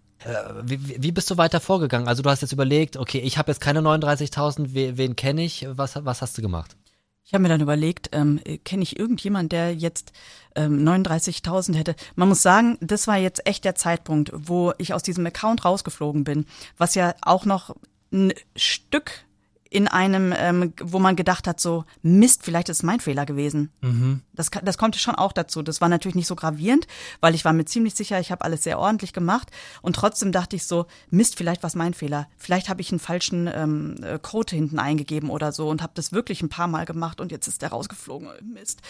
Wie, wie- wie bist du weiter vorgegangen? Also du hast jetzt überlegt, okay, ich habe jetzt keine 39.000, we, wen kenne ich? Was, was hast du gemacht? Ich habe mir dann überlegt, ähm, kenne ich irgendjemand, der jetzt ähm, 39.000 hätte? Man muss sagen, das war jetzt echt der Zeitpunkt, wo ich aus diesem Account rausgeflogen bin, was ja auch noch ein Stück in einem, ähm, wo man gedacht hat, so Mist, vielleicht ist es mein Fehler gewesen. Das, ka- das kommt schon auch dazu. Das war natürlich nicht so gravierend, weil ich war mir ziemlich sicher, ich habe alles sehr ordentlich gemacht. Und trotzdem dachte ich so, Mist, vielleicht war es mein Fehler. Vielleicht habe ich einen falschen ähm, äh, Code hinten eingegeben oder so und habe das wirklich ein paar Mal gemacht und jetzt ist der rausgeflogen. Mist.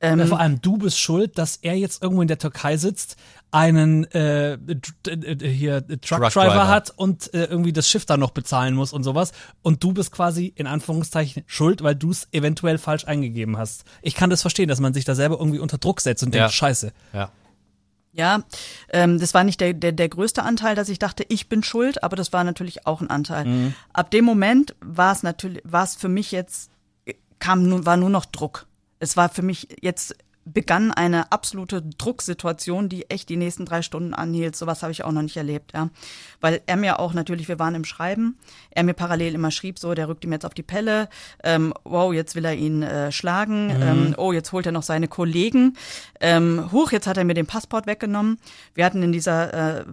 Ähm, Ja, vor allem du bist schuld, dass er jetzt irgendwo in der Türkei sitzt, einen äh, äh, hier äh, Truckdriver Truckdriver. hat und äh, irgendwie das Schiff dann noch bezahlen muss und sowas. Und du bist quasi in Anführungszeichen schuld, weil du es eventuell falsch eingegeben hast. Ich kann das verstehen, dass man sich da selber irgendwie unter Druck setzt und Ja. denkt, scheiße. Ja. Ja, ähm, das war nicht der, der, der größte Anteil, dass ich dachte, ich bin schuld, aber das war natürlich auch ein Anteil. Ab dem Moment war es natürlich, war es für mich jetzt, kam nun, war nur noch Druck. Es war für mich jetzt begann eine absolute Drucksituation, die echt die nächsten drei Stunden anhielt. Sowas habe ich auch noch nicht erlebt, ja. Weil er mir auch natürlich, wir waren im Schreiben, er mir parallel immer schrieb, so, der rückt ihm jetzt auf die Pelle, ähm, wow, jetzt will er ihn äh, schlagen, ähm, oh, jetzt holt er noch seine Kollegen, ähm, huch, jetzt hat er mir den Passport weggenommen. Wir hatten in dieser äh,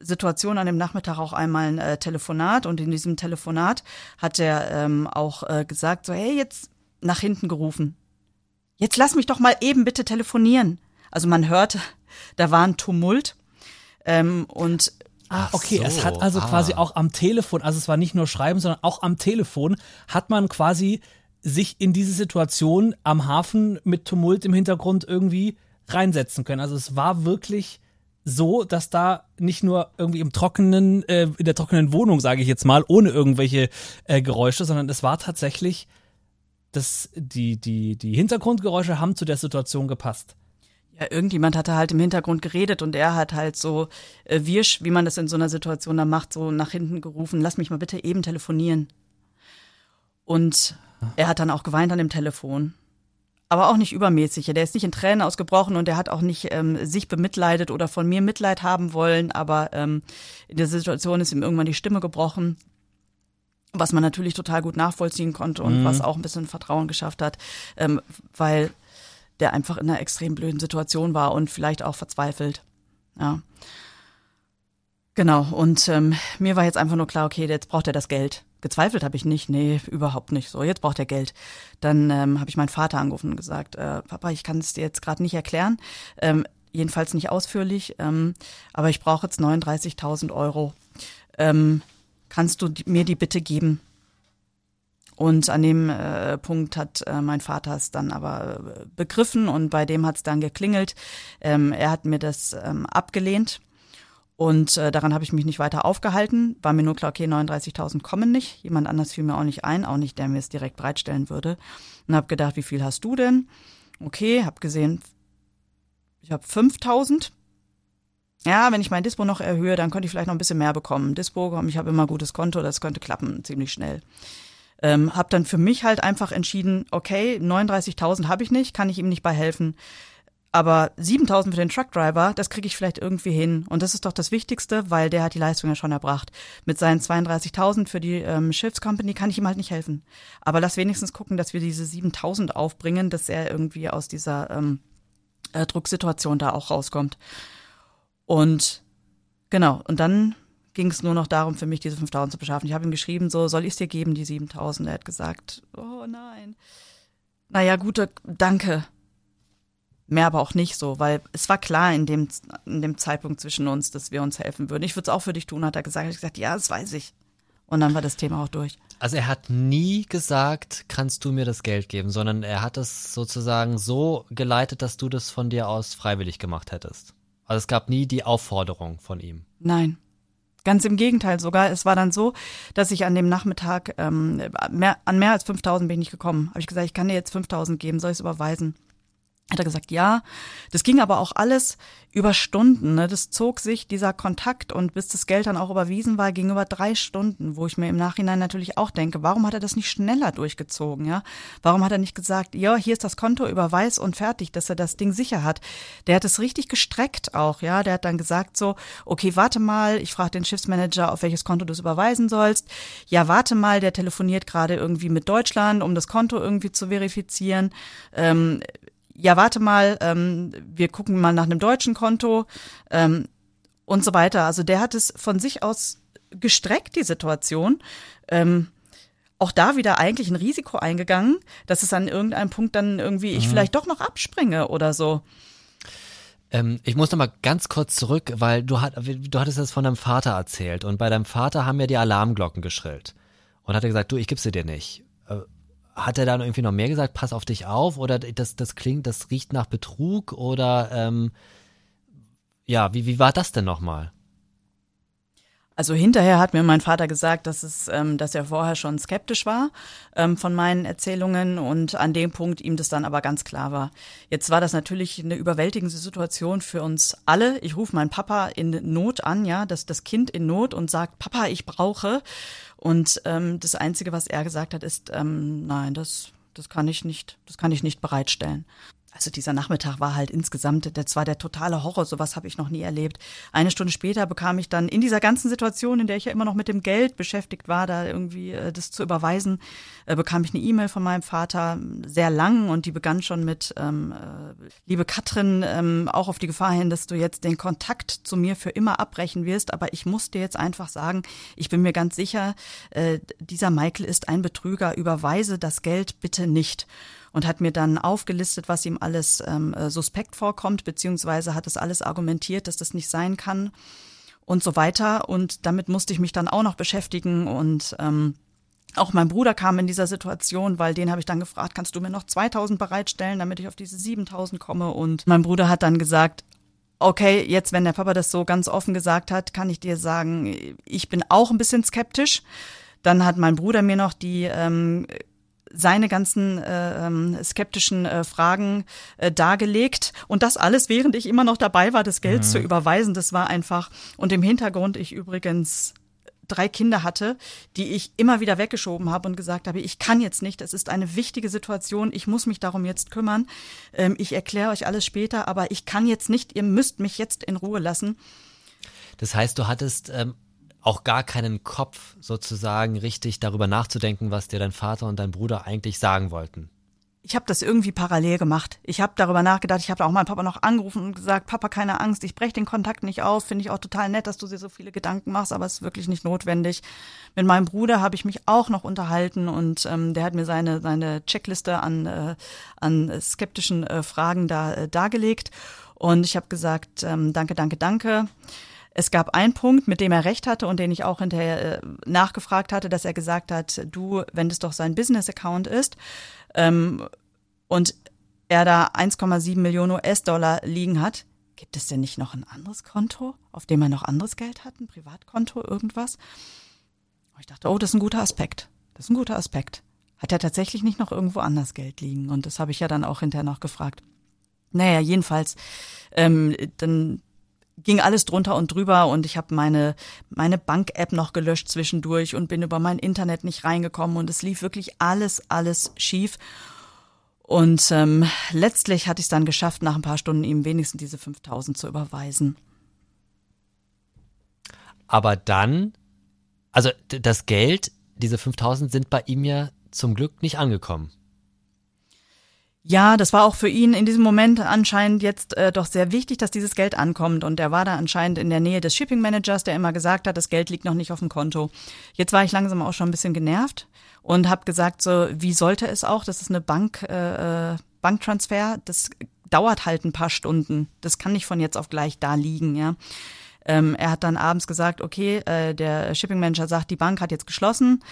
Situation an dem Nachmittag auch einmal ein äh, Telefonat und in diesem Telefonat hat er ähm, auch äh, gesagt, so, hey, jetzt nach hinten gerufen. Jetzt lass mich doch mal eben bitte telefonieren. Also man hörte, da war ein Tumult. Ähm, und Ah, okay, so, es hat also ah. quasi auch am Telefon, also es war nicht nur Schreiben, sondern auch am Telefon hat man quasi sich in diese Situation am Hafen mit Tumult im Hintergrund irgendwie reinsetzen können. Also es war wirklich so, dass da nicht nur irgendwie im trockenen, äh, in der trockenen Wohnung, sage ich jetzt mal, ohne irgendwelche äh, Geräusche, sondern es war tatsächlich, dass die, die, die Hintergrundgeräusche haben zu der Situation gepasst. Ja, irgendjemand hatte halt im Hintergrund geredet und er hat halt so äh, wirsch, wie man das in so einer Situation dann macht, so nach hinten gerufen, lass mich mal bitte eben telefonieren. Und er hat dann auch geweint an dem Telefon aber auch nicht übermäßig. Der ist nicht in Tränen ausgebrochen und er hat auch nicht ähm, sich bemitleidet oder von mir Mitleid haben wollen, aber ähm, in der Situation ist ihm irgendwann die Stimme gebrochen, was man natürlich total gut nachvollziehen konnte und mhm. was auch ein bisschen Vertrauen geschafft hat, ähm, weil der einfach in einer extrem blöden Situation war und vielleicht auch verzweifelt. Ja. Genau, und ähm, mir war jetzt einfach nur klar, okay, jetzt braucht er das Geld. Gezweifelt habe ich nicht, nee, überhaupt nicht. So, jetzt braucht er Geld. Dann ähm, habe ich meinen Vater angerufen und gesagt, äh, Papa, ich kann es dir jetzt gerade nicht erklären, ähm, jedenfalls nicht ausführlich, ähm, aber ich brauche jetzt 39.000 Euro. Ähm, kannst du mir die bitte geben? Und an dem äh, Punkt hat äh, mein Vater es dann aber äh, begriffen und bei dem hat es dann geklingelt. Ähm, er hat mir das ähm, abgelehnt und äh, daran habe ich mich nicht weiter aufgehalten. War mir nur klar, okay, 39.000 kommen nicht. Jemand anders fiel mir auch nicht ein, auch nicht, der mir es direkt bereitstellen würde. Und habe gedacht, wie viel hast du denn? Okay, habe gesehen, ich habe 5.000. Ja, wenn ich mein Dispo noch erhöhe, dann könnte ich vielleicht noch ein bisschen mehr bekommen. Dispo, ich habe immer gutes Konto, das könnte klappen, ziemlich schnell. Ähm, habe dann für mich halt einfach entschieden, okay, 39.000 habe ich nicht, kann ich ihm nicht bei helfen. Aber 7000 für den Truckdriver, das kriege ich vielleicht irgendwie hin. Und das ist doch das Wichtigste, weil der hat die Leistung ja schon erbracht. Mit seinen 32.000 für die ähm, Schiffscompany kann ich ihm halt nicht helfen. Aber lass wenigstens gucken, dass wir diese 7000 aufbringen, dass er irgendwie aus dieser ähm, äh, Drucksituation da auch rauskommt. Und genau, und dann ging es nur noch darum, für mich diese 5000 zu beschaffen. Ich habe ihm geschrieben, so, soll ich es dir geben, die 7000? Er hat gesagt, oh nein. Naja, gute, danke mehr aber auch nicht so, weil es war klar in dem, in dem Zeitpunkt zwischen uns, dass wir uns helfen würden. Ich würde es auch für dich tun, hat er gesagt. Ich gesagt, ja, das weiß ich. Und dann war das Thema auch durch. Also er hat nie gesagt, kannst du mir das Geld geben, sondern er hat es sozusagen so geleitet, dass du das von dir aus freiwillig gemacht hättest. Also es gab nie die Aufforderung von ihm. Nein. Ganz im Gegenteil sogar. Es war dann so, dass ich an dem Nachmittag ähm, mehr, an mehr als 5000 bin ich gekommen. Habe ich gesagt, ich kann dir jetzt 5000 geben, soll ich es überweisen? Hat er gesagt, ja. Das ging aber auch alles über Stunden. Ne? Das zog sich dieser Kontakt und bis das Geld dann auch überwiesen war, ging über drei Stunden, wo ich mir im Nachhinein natürlich auch denke, warum hat er das nicht schneller durchgezogen? Ja, warum hat er nicht gesagt, ja, hier ist das Konto, überweis und fertig, dass er das Ding sicher hat? Der hat es richtig gestreckt auch. Ja, der hat dann gesagt so, okay, warte mal, ich frage den Schiffsmanager, auf welches Konto du es überweisen sollst. Ja, warte mal, der telefoniert gerade irgendwie mit Deutschland, um das Konto irgendwie zu verifizieren. Ähm, ja, warte mal, ähm, wir gucken mal nach einem deutschen Konto ähm, und so weiter. Also der hat es von sich aus gestreckt, die Situation. Ähm, auch da wieder eigentlich ein Risiko eingegangen, dass es an irgendeinem Punkt dann irgendwie ich mhm. vielleicht doch noch abspringe oder so. Ähm, ich muss noch mal ganz kurz zurück, weil du, hat, du hattest das von deinem Vater erzählt und bei deinem Vater haben ja die Alarmglocken geschrillt und hat er gesagt, du, ich sie dir nicht. Hat er dann irgendwie noch mehr gesagt, pass auf dich auf oder das, das klingt, das riecht nach Betrug oder ähm, ja, wie, wie war das denn nochmal? Also hinterher hat mir mein Vater gesagt, dass es, ähm, dass er vorher schon skeptisch war ähm, von meinen Erzählungen und an dem Punkt ihm das dann aber ganz klar war. Jetzt war das natürlich eine überwältigende Situation für uns alle. Ich rufe meinen Papa in Not an, ja, das das Kind in Not und sagt, Papa, ich brauche. Und ähm, das Einzige, was er gesagt hat, ist, ähm, nein, das, das kann ich nicht, das kann ich nicht bereitstellen. Also dieser Nachmittag war halt insgesamt, das war der totale Horror, sowas habe ich noch nie erlebt. Eine Stunde später bekam ich dann in dieser ganzen Situation, in der ich ja immer noch mit dem Geld beschäftigt war, da irgendwie äh, das zu überweisen, äh, bekam ich eine E-Mail von meinem Vater, sehr lang und die begann schon mit, ähm, äh, liebe Katrin, ähm, auch auf die Gefahr hin, dass du jetzt den Kontakt zu mir für immer abbrechen wirst, aber ich muss dir jetzt einfach sagen, ich bin mir ganz sicher, äh, dieser Michael ist ein Betrüger, überweise das Geld bitte nicht und hat mir dann aufgelistet, was ihm alles ähm, äh, suspekt vorkommt, beziehungsweise hat es alles argumentiert, dass das nicht sein kann und so weiter. Und damit musste ich mich dann auch noch beschäftigen und ähm, auch mein Bruder kam in dieser Situation, weil den habe ich dann gefragt, kannst du mir noch 2000 bereitstellen, damit ich auf diese 7000 komme? Und mein Bruder hat dann gesagt, okay, jetzt, wenn der Papa das so ganz offen gesagt hat, kann ich dir sagen, ich bin auch ein bisschen skeptisch. Dann hat mein Bruder mir noch die ähm, seine ganzen äh, ähm, skeptischen äh, Fragen äh, dargelegt und das alles, während ich immer noch dabei war, das Geld mhm. zu überweisen. Das war einfach und im Hintergrund ich übrigens drei Kinder hatte, die ich immer wieder weggeschoben habe und gesagt habe, ich kann jetzt nicht, es ist eine wichtige Situation, ich muss mich darum jetzt kümmern. Ähm, ich erkläre euch alles später, aber ich kann jetzt nicht, ihr müsst mich jetzt in Ruhe lassen. Das heißt, du hattest ähm, auch gar keinen Kopf, sozusagen richtig darüber nachzudenken, was dir dein Vater und dein Bruder eigentlich sagen wollten. Ich habe das irgendwie parallel gemacht. Ich habe darüber nachgedacht. Ich habe auch meinen Papa noch angerufen und gesagt, Papa, keine Angst, ich breche den Kontakt nicht auf. Finde ich auch total nett, dass du dir so viele Gedanken machst, aber es ist wirklich nicht notwendig. Mit meinem Bruder habe ich mich auch noch unterhalten und ähm, der hat mir seine seine Checkliste an äh, an skeptischen äh, Fragen da äh, dargelegt und ich habe gesagt, ähm, danke, danke, danke. Es gab einen Punkt, mit dem er recht hatte und den ich auch hinterher äh, nachgefragt hatte, dass er gesagt hat, du, wenn das doch sein Business-Account ist ähm, und er da 1,7 Millionen US-Dollar liegen hat, gibt es denn nicht noch ein anderes Konto, auf dem er noch anderes Geld hat, ein Privatkonto, irgendwas? Und ich dachte, oh, das ist ein guter Aspekt. Das ist ein guter Aspekt. Hat er tatsächlich nicht noch irgendwo anders Geld liegen? Und das habe ich ja dann auch hinterher noch gefragt. Naja, jedenfalls, ähm, dann ging alles drunter und drüber und ich habe meine meine Bank-App noch gelöscht zwischendurch und bin über mein Internet nicht reingekommen und es lief wirklich alles alles schief und ähm, letztlich hatte ich es dann geschafft, nach ein paar Stunden ihm wenigstens diese 5000 zu überweisen. Aber dann, also das Geld, diese 5000 sind bei ihm ja zum Glück nicht angekommen. Ja, das war auch für ihn in diesem Moment anscheinend jetzt äh, doch sehr wichtig, dass dieses Geld ankommt. Und er war da anscheinend in der Nähe des Shipping Managers, der immer gesagt hat, das Geld liegt noch nicht auf dem Konto. Jetzt war ich langsam auch schon ein bisschen genervt und habe gesagt, so wie sollte es auch? Das ist eine Bank, äh, äh, Banktransfer. Das dauert halt ein paar Stunden. Das kann nicht von jetzt auf gleich da liegen, ja. Ähm, er hat dann abends gesagt, okay, äh, der Shipping Manager sagt, die Bank hat jetzt geschlossen,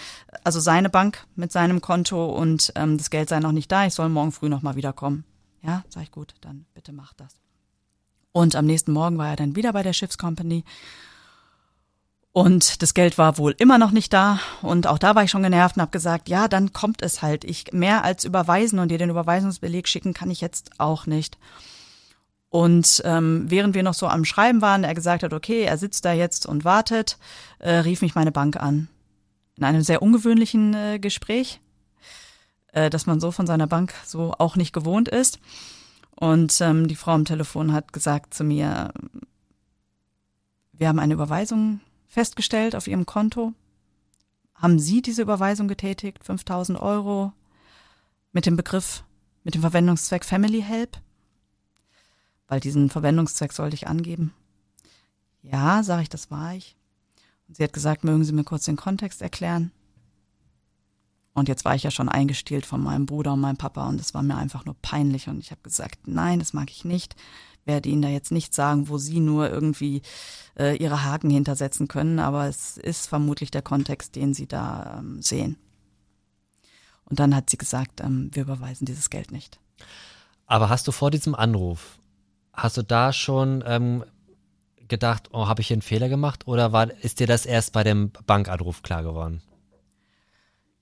also seine Bank mit seinem Konto und ähm, das Geld sei noch nicht da, ich soll morgen früh nochmal wiederkommen. Ja, sag ich gut, dann bitte mach das. Und am nächsten Morgen war er dann wieder bei der Schiffscompany. Und das Geld war wohl immer noch nicht da. Und auch da war ich schon genervt und habe gesagt, ja, dann kommt es halt. Ich mehr als überweisen und dir den Überweisungsbeleg schicken kann ich jetzt auch nicht. Und ähm, während wir noch so am Schreiben waren, er gesagt hat, okay, er sitzt da jetzt und wartet, äh, rief mich meine Bank an. In einem sehr ungewöhnlichen äh, Gespräch, äh, dass man so von seiner Bank so auch nicht gewohnt ist. Und ähm, die Frau am Telefon hat gesagt zu mir, wir haben eine Überweisung festgestellt auf Ihrem Konto. Haben Sie diese Überweisung getätigt, 5000 Euro, mit dem Begriff, mit dem Verwendungszweck Family Help? Weil diesen Verwendungszweck sollte ich angeben. Ja, sage ich, das war ich. Und sie hat gesagt, mögen Sie mir kurz den Kontext erklären. Und jetzt war ich ja schon eingestielt von meinem Bruder und meinem Papa und es war mir einfach nur peinlich und ich habe gesagt, nein, das mag ich nicht. Werde Ihnen da jetzt nicht sagen, wo Sie nur irgendwie äh, Ihre Haken hintersetzen können, aber es ist vermutlich der Kontext, den Sie da ähm, sehen. Und dann hat sie gesagt, ähm, wir überweisen dieses Geld nicht. Aber hast du vor diesem Anruf Hast du da schon ähm, gedacht, oh, habe ich hier einen Fehler gemacht oder war, ist dir das erst bei dem Bankanruf klar geworden?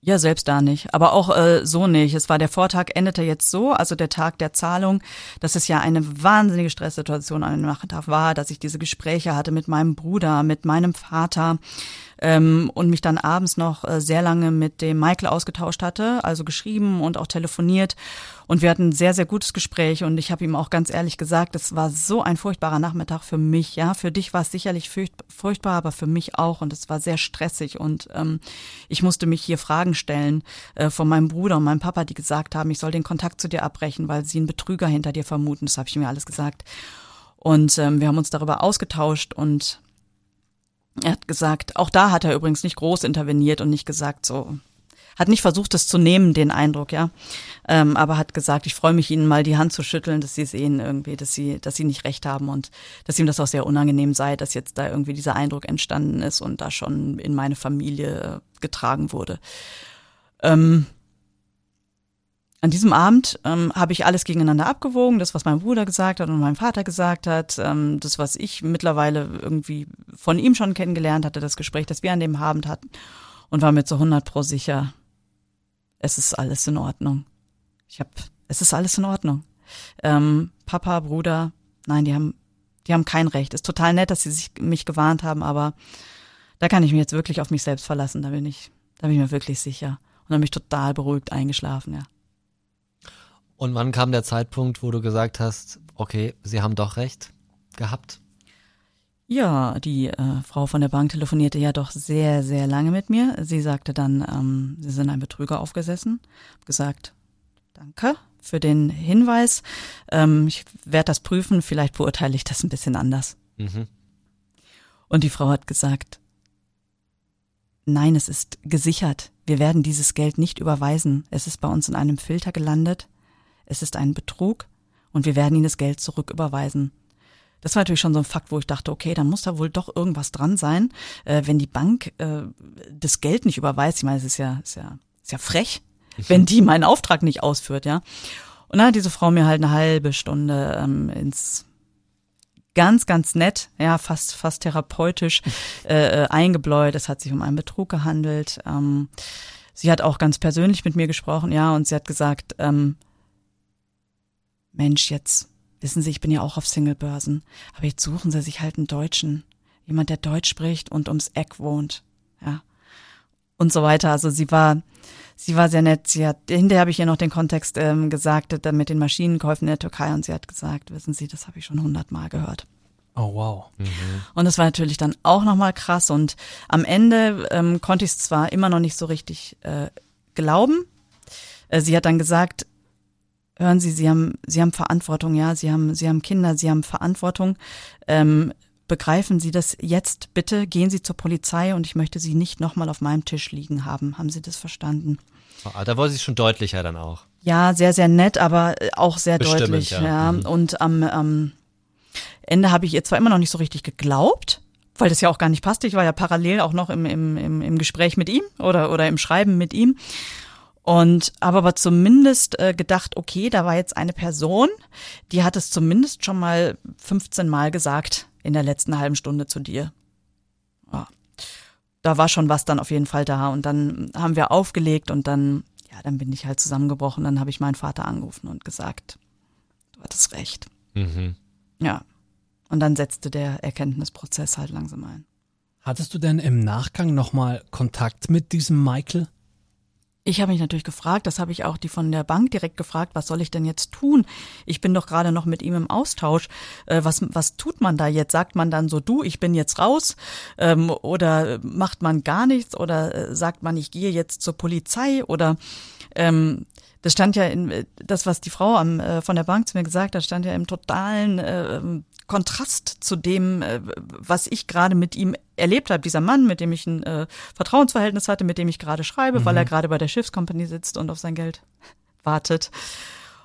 Ja, selbst da nicht, aber auch äh, so nicht. Es war der Vortag endete jetzt so, also der Tag der Zahlung, dass es ja eine wahnsinnige Stresssituation an dem Nachmittag war, dass ich diese Gespräche hatte mit meinem Bruder, mit meinem Vater, ähm, und mich dann abends noch äh, sehr lange mit dem Michael ausgetauscht hatte, also geschrieben und auch telefoniert. Und wir hatten ein sehr, sehr gutes Gespräch und ich habe ihm auch ganz ehrlich gesagt, es war so ein furchtbarer Nachmittag für mich. Ja, für dich war es sicherlich furchtbar, aber für mich auch und es war sehr stressig und ähm, ich musste mich hier Fragen stellen äh, von meinem Bruder und meinem Papa, die gesagt haben, ich soll den Kontakt zu dir abbrechen, weil sie einen Betrüger hinter dir vermuten. Das habe ich mir alles gesagt. Und ähm, wir haben uns darüber ausgetauscht und er hat gesagt, auch da hat er übrigens nicht groß interveniert und nicht gesagt so, hat nicht versucht, das zu nehmen, den Eindruck, ja, ähm, aber hat gesagt, ich freue mich, ihnen mal die Hand zu schütteln, dass sie sehen irgendwie, dass sie, dass sie nicht recht haben und dass ihm das auch sehr unangenehm sei, dass jetzt da irgendwie dieser Eindruck entstanden ist und da schon in meine Familie getragen wurde. Ähm, an diesem Abend ähm, habe ich alles gegeneinander abgewogen, das, was mein Bruder gesagt hat und mein Vater gesagt hat, ähm, das, was ich mittlerweile irgendwie von ihm schon kennengelernt hatte, das Gespräch, das wir an dem Abend hatten und war mir zu 100 pro sicher, es ist alles in Ordnung. Ich habe, es ist alles in Ordnung. Ähm, Papa, Bruder, nein, die haben, die haben kein Recht. Ist total nett, dass sie sich mich gewarnt haben, aber da kann ich mich jetzt wirklich auf mich selbst verlassen. Da bin ich, da bin ich mir wirklich sicher. Und dann bin ich total beruhigt eingeschlafen, ja. Und wann kam der Zeitpunkt, wo du gesagt hast, okay, sie haben doch recht gehabt? Ja, die äh, Frau von der Bank telefonierte ja doch sehr, sehr lange mit mir. Sie sagte dann, ähm, sie sind ein Betrüger aufgesessen. Hab gesagt, danke für den Hinweis. Ähm, ich werde das prüfen, vielleicht beurteile ich das ein bisschen anders. Mhm. Und die Frau hat gesagt, nein, es ist gesichert. Wir werden dieses Geld nicht überweisen. Es ist bei uns in einem Filter gelandet es ist ein Betrug und wir werden ihnen das Geld zurücküberweisen. Das war natürlich schon so ein Fakt, wo ich dachte, okay, da muss da wohl doch irgendwas dran sein, äh, wenn die Bank äh, das Geld nicht überweist. Ich meine, es ist ja, ist ja, ist ja frech, wenn die meinen Auftrag nicht ausführt, ja. Und dann hat diese Frau mir halt eine halbe Stunde ähm, ins ganz, ganz nett, ja, fast, fast therapeutisch äh, äh, eingebläut. Es hat sich um einen Betrug gehandelt. Ähm, sie hat auch ganz persönlich mit mir gesprochen, ja, und sie hat gesagt, ähm, Mensch, jetzt wissen Sie, ich bin ja auch auf Singlebörsen, aber jetzt suchen Sie sich halt einen Deutschen, jemand, der Deutsch spricht und ums Eck wohnt, ja. Und so weiter. Also sie war, sie war sehr nett. Sie hat, hinterher habe ich ihr noch den Kontext ähm, gesagt, da mit den Maschinenkäufen in der Türkei und sie hat gesagt, wissen Sie, das habe ich schon hundertmal gehört. Oh wow. Mhm. Und das war natürlich dann auch nochmal krass. Und am Ende ähm, konnte ich es zwar immer noch nicht so richtig äh, glauben. Äh, sie hat dann gesagt, hören Sie, Sie haben, Sie haben Verantwortung, ja, Sie haben, Sie haben Kinder, Sie haben Verantwortung. Ähm, begreifen Sie das jetzt bitte, gehen Sie zur Polizei und ich möchte Sie nicht nochmal auf meinem Tisch liegen haben. Haben Sie das verstanden? Ah, da war sie schon deutlicher dann auch. Ja, sehr, sehr nett, aber auch sehr Bestimmend, deutlich. ja. Ja. Mhm. Und am ähm, Ende habe ich ihr zwar immer noch nicht so richtig geglaubt, weil das ja auch gar nicht passte. Ich war ja parallel auch noch im, im, im, im Gespräch mit ihm oder, oder im Schreiben mit ihm. Und habe aber zumindest äh, gedacht, okay, da war jetzt eine Person, die hat es zumindest schon mal 15 Mal gesagt in der letzten halben Stunde zu dir. Ja. Da war schon was dann auf jeden Fall da. Und dann haben wir aufgelegt und dann, ja, dann bin ich halt zusammengebrochen. Dann habe ich meinen Vater angerufen und gesagt, du hattest recht. Mhm. Ja. Und dann setzte der Erkenntnisprozess halt langsam ein. Hattest du denn im Nachgang nochmal Kontakt mit diesem Michael? Ich habe mich natürlich gefragt, das habe ich auch die von der Bank direkt gefragt, was soll ich denn jetzt tun? Ich bin doch gerade noch mit ihm im Austausch. Äh, was, was tut man da jetzt? Sagt man dann so, du, ich bin jetzt raus? Ähm, oder macht man gar nichts? Oder äh, sagt man, ich gehe jetzt zur Polizei? Oder ähm, das stand ja in das, was die Frau am, äh, von der Bank zu mir gesagt hat, stand ja im totalen äh, Kontrast zu dem, äh, was ich gerade mit ihm erlebt habe. Dieser Mann, mit dem ich ein äh, Vertrauensverhältnis hatte, mit dem ich gerade schreibe, mhm. weil er gerade bei der Schiffskompanie sitzt und auf sein Geld wartet.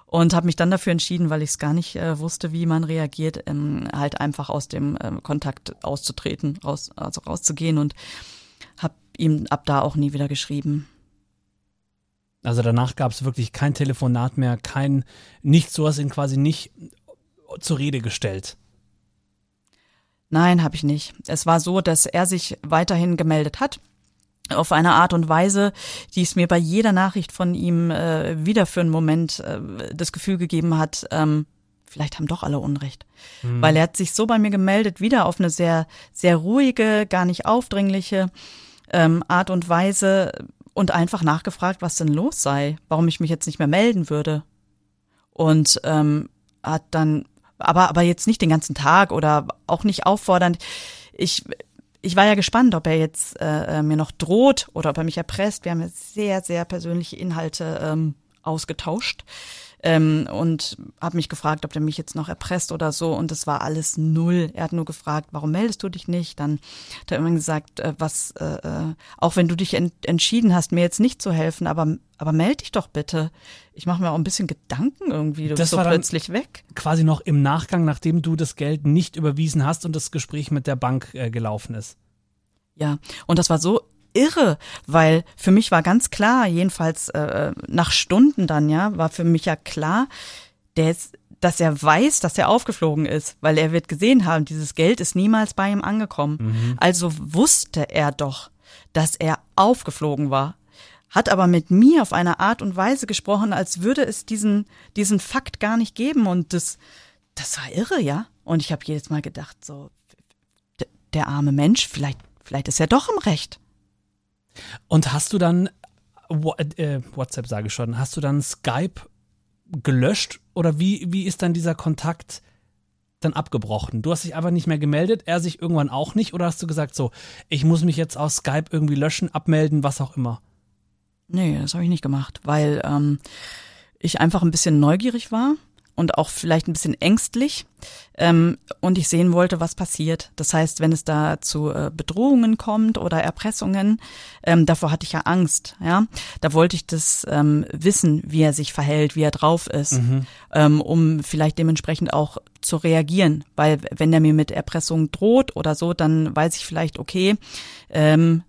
Und habe mich dann dafür entschieden, weil ich es gar nicht äh, wusste, wie man reagiert, ähm, halt einfach aus dem ähm, Kontakt auszutreten, raus, also rauszugehen und habe ihm ab da auch nie wieder geschrieben. Also danach gab es wirklich kein Telefonat mehr, kein nichts, so hast ihn quasi nicht zur Rede gestellt. Nein, habe ich nicht. Es war so, dass er sich weiterhin gemeldet hat auf eine Art und Weise, die es mir bei jeder Nachricht von ihm äh, wieder für einen Moment äh, das Gefühl gegeben hat, ähm, vielleicht haben doch alle Unrecht. Mhm. Weil er hat sich so bei mir gemeldet, wieder auf eine sehr, sehr ruhige, gar nicht aufdringliche ähm, Art und Weise und einfach nachgefragt, was denn los sei, warum ich mich jetzt nicht mehr melden würde. Und ähm, hat dann, aber, aber jetzt nicht den ganzen Tag oder auch nicht auffordernd. Ich, ich war ja gespannt, ob er jetzt äh, mir noch droht oder ob er mich erpresst. Wir haben jetzt sehr, sehr persönliche Inhalte ähm, ausgetauscht ähm, und habe mich gefragt, ob der mich jetzt noch erpresst oder so. Und es war alles null. Er hat nur gefragt, warum meldest du dich nicht? Dann hat er immer gesagt, äh, was, äh, äh, auch wenn du dich ent entschieden hast, mir jetzt nicht zu helfen, aber aber melde dich doch bitte. Ich mache mir auch ein bisschen Gedanken irgendwie. Du Das bist so war plötzlich weg. Quasi noch im Nachgang, nachdem du das Geld nicht überwiesen hast und das Gespräch mit der Bank äh, gelaufen ist. Ja, und das war so irre, weil für mich war ganz klar, jedenfalls äh, nach Stunden dann, ja, war für mich ja klar, der ist, dass er weiß, dass er aufgeflogen ist, weil er wird gesehen haben, dieses Geld ist niemals bei ihm angekommen. Mhm. Also wusste er doch, dass er aufgeflogen war hat aber mit mir auf eine Art und Weise gesprochen, als würde es diesen, diesen Fakt gar nicht geben. Und das, das war irre, ja. Und ich habe jedes Mal gedacht, so, der arme Mensch, vielleicht, vielleicht ist er doch im Recht. Und hast du dann, äh, WhatsApp sage ich schon, hast du dann Skype gelöscht oder wie, wie ist dann dieser Kontakt dann abgebrochen? Du hast dich einfach nicht mehr gemeldet, er sich irgendwann auch nicht oder hast du gesagt so, ich muss mich jetzt aus Skype irgendwie löschen, abmelden, was auch immer? Nee, das habe ich nicht gemacht, weil ähm, ich einfach ein bisschen neugierig war und auch vielleicht ein bisschen ängstlich ähm, und ich sehen wollte, was passiert. Das heißt, wenn es da zu äh, Bedrohungen kommt oder Erpressungen, ähm, davor hatte ich ja Angst. Ja, da wollte ich das ähm, wissen, wie er sich verhält, wie er drauf ist, mhm. ähm, um vielleicht dementsprechend auch zu reagieren. Weil wenn er mir mit Erpressung droht oder so, dann weiß ich vielleicht, okay, ähm,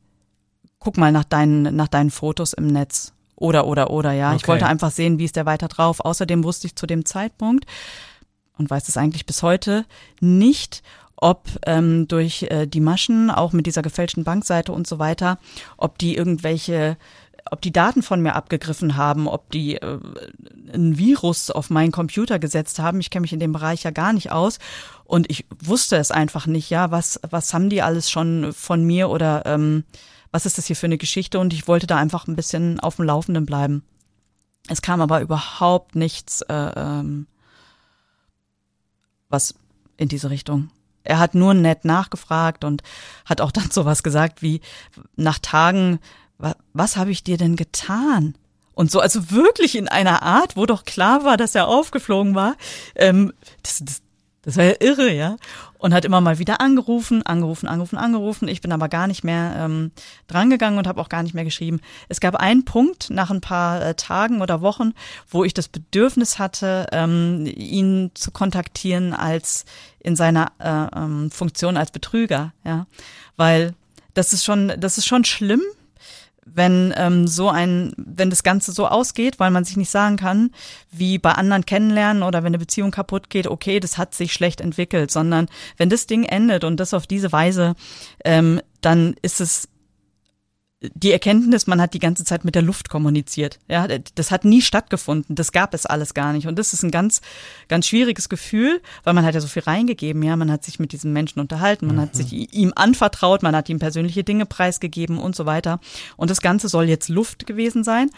guck mal nach deinen, nach deinen Fotos im Netz. Oder, oder, oder, ja. Okay. Ich wollte einfach sehen, wie ist der weiter drauf. Außerdem wusste ich zu dem Zeitpunkt und weiß es eigentlich bis heute nicht, ob ähm, durch äh, die Maschen, auch mit dieser gefälschten Bankseite und so weiter, ob die irgendwelche ob die Daten von mir abgegriffen haben, ob die äh, ein Virus auf meinen Computer gesetzt haben. Ich kenne mich in dem Bereich ja gar nicht aus und ich wusste es einfach nicht. Ja, was was haben die alles schon von mir oder ähm, was ist das hier für eine Geschichte und ich wollte da einfach ein bisschen auf dem Laufenden bleiben. Es kam aber überhaupt nichts, äh, ähm, was in diese Richtung. Er hat nur nett nachgefragt und hat auch dann sowas gesagt wie nach Tagen, was, was habe ich dir denn getan? Und so, also wirklich in einer Art, wo doch klar war, dass er aufgeflogen war. Ähm, das, das, das war ja irre, ja. Und hat immer mal wieder angerufen, angerufen, angerufen, angerufen. Ich bin aber gar nicht mehr ähm, drangegangen und habe auch gar nicht mehr geschrieben. Es gab einen Punkt nach ein paar äh, Tagen oder Wochen, wo ich das Bedürfnis hatte, ähm, ihn zu kontaktieren als in seiner äh, ähm, Funktion als Betrüger, ja. Weil das ist schon, das ist schon schlimm, wenn ähm, so ein, wenn das Ganze so ausgeht, weil man sich nicht sagen kann, wie bei anderen kennenlernen oder wenn eine Beziehung kaputt geht, okay, das hat sich schlecht entwickelt, sondern wenn das Ding endet und das auf diese Weise, ähm, dann ist es die Erkenntnis, man hat die ganze Zeit mit der Luft kommuniziert. Ja, das hat nie stattgefunden. Das gab es alles gar nicht. Und das ist ein ganz, ganz schwieriges Gefühl, weil man hat ja so viel reingegeben. Ja, man hat sich mit diesem Menschen unterhalten, man mhm. hat sich ihm anvertraut, man hat ihm persönliche Dinge preisgegeben und so weiter. Und das Ganze soll jetzt Luft gewesen sein.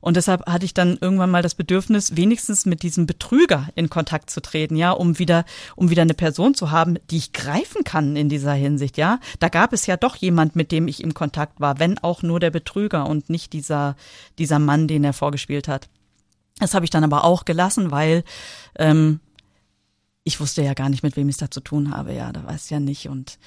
Und deshalb hatte ich dann irgendwann mal das Bedürfnis, wenigstens mit diesem Betrüger in Kontakt zu treten, ja, um wieder, um wieder eine Person zu haben, die ich greifen kann in dieser Hinsicht, ja. Da gab es ja doch jemand, mit dem ich im Kontakt war, wenn auch nur der Betrüger und nicht dieser, dieser Mann, den er vorgespielt hat. Das habe ich dann aber auch gelassen, weil ähm, ich wusste ja gar nicht, mit wem ich es da zu tun habe, ja, da weiß ich ja nicht und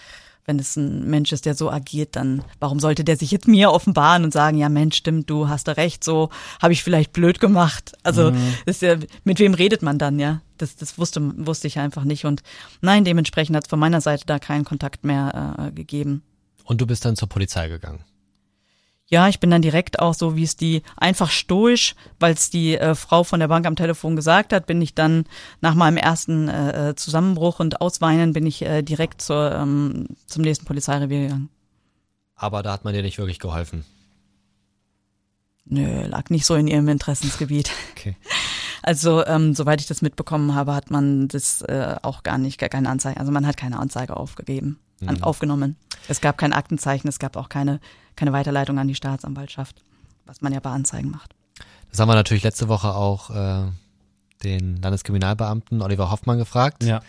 wenn es ein Mensch ist, der so agiert, dann warum sollte der sich jetzt mir offenbaren und sagen, ja Mensch, stimmt, du hast da recht, so habe ich vielleicht blöd gemacht. Also mhm. ist ja, mit wem redet man dann, ja? Das, das wusste, wusste ich einfach nicht. Und nein, dementsprechend hat es von meiner Seite da keinen Kontakt mehr äh, gegeben. Und du bist dann zur Polizei gegangen? Ja, ich bin dann direkt auch so, wie es die einfach stoisch, weil es die äh, Frau von der Bank am Telefon gesagt hat, bin ich dann nach meinem ersten äh, äh, Zusammenbruch und Ausweinen bin ich äh, direkt zur, ähm, zum nächsten Polizeirevier gegangen. Aber da hat man dir nicht wirklich geholfen. Nö, lag nicht so in ihrem Interessensgebiet. Okay. Also, ähm, soweit ich das mitbekommen habe, hat man das äh, auch gar nicht, gar keine Anzeige, also man hat keine Anzeige aufgegeben, mhm. an, aufgenommen. Es gab kein Aktenzeichen, es gab auch keine keine Weiterleitung an die Staatsanwaltschaft, was man ja bei Anzeigen macht. Das haben wir natürlich letzte Woche auch äh, den Landeskriminalbeamten Oliver Hoffmann gefragt. Ja.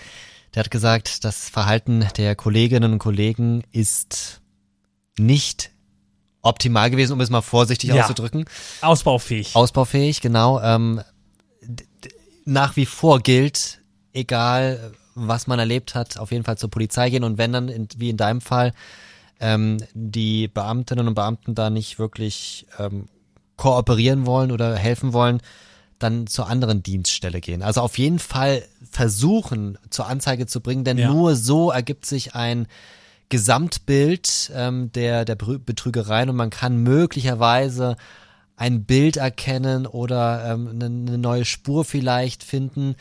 Der hat gesagt, das Verhalten der Kolleginnen und Kollegen ist nicht optimal gewesen, um es mal vorsichtig ja. auszudrücken. Ausbaufähig. Ausbaufähig, genau. Ähm, nach wie vor gilt, egal was man erlebt hat, auf jeden Fall zur Polizei gehen und wenn dann, in, wie in deinem Fall, ähm, die Beamtinnen und Beamten da nicht wirklich ähm, kooperieren wollen oder helfen wollen, dann zur anderen Dienststelle gehen. Also auf jeden Fall versuchen, zur Anzeige zu bringen, denn ja. nur so ergibt sich ein Gesamtbild ähm, der, der Betrügereien und man kann möglicherweise ein Bild erkennen oder ähm, eine, eine neue Spur vielleicht finden.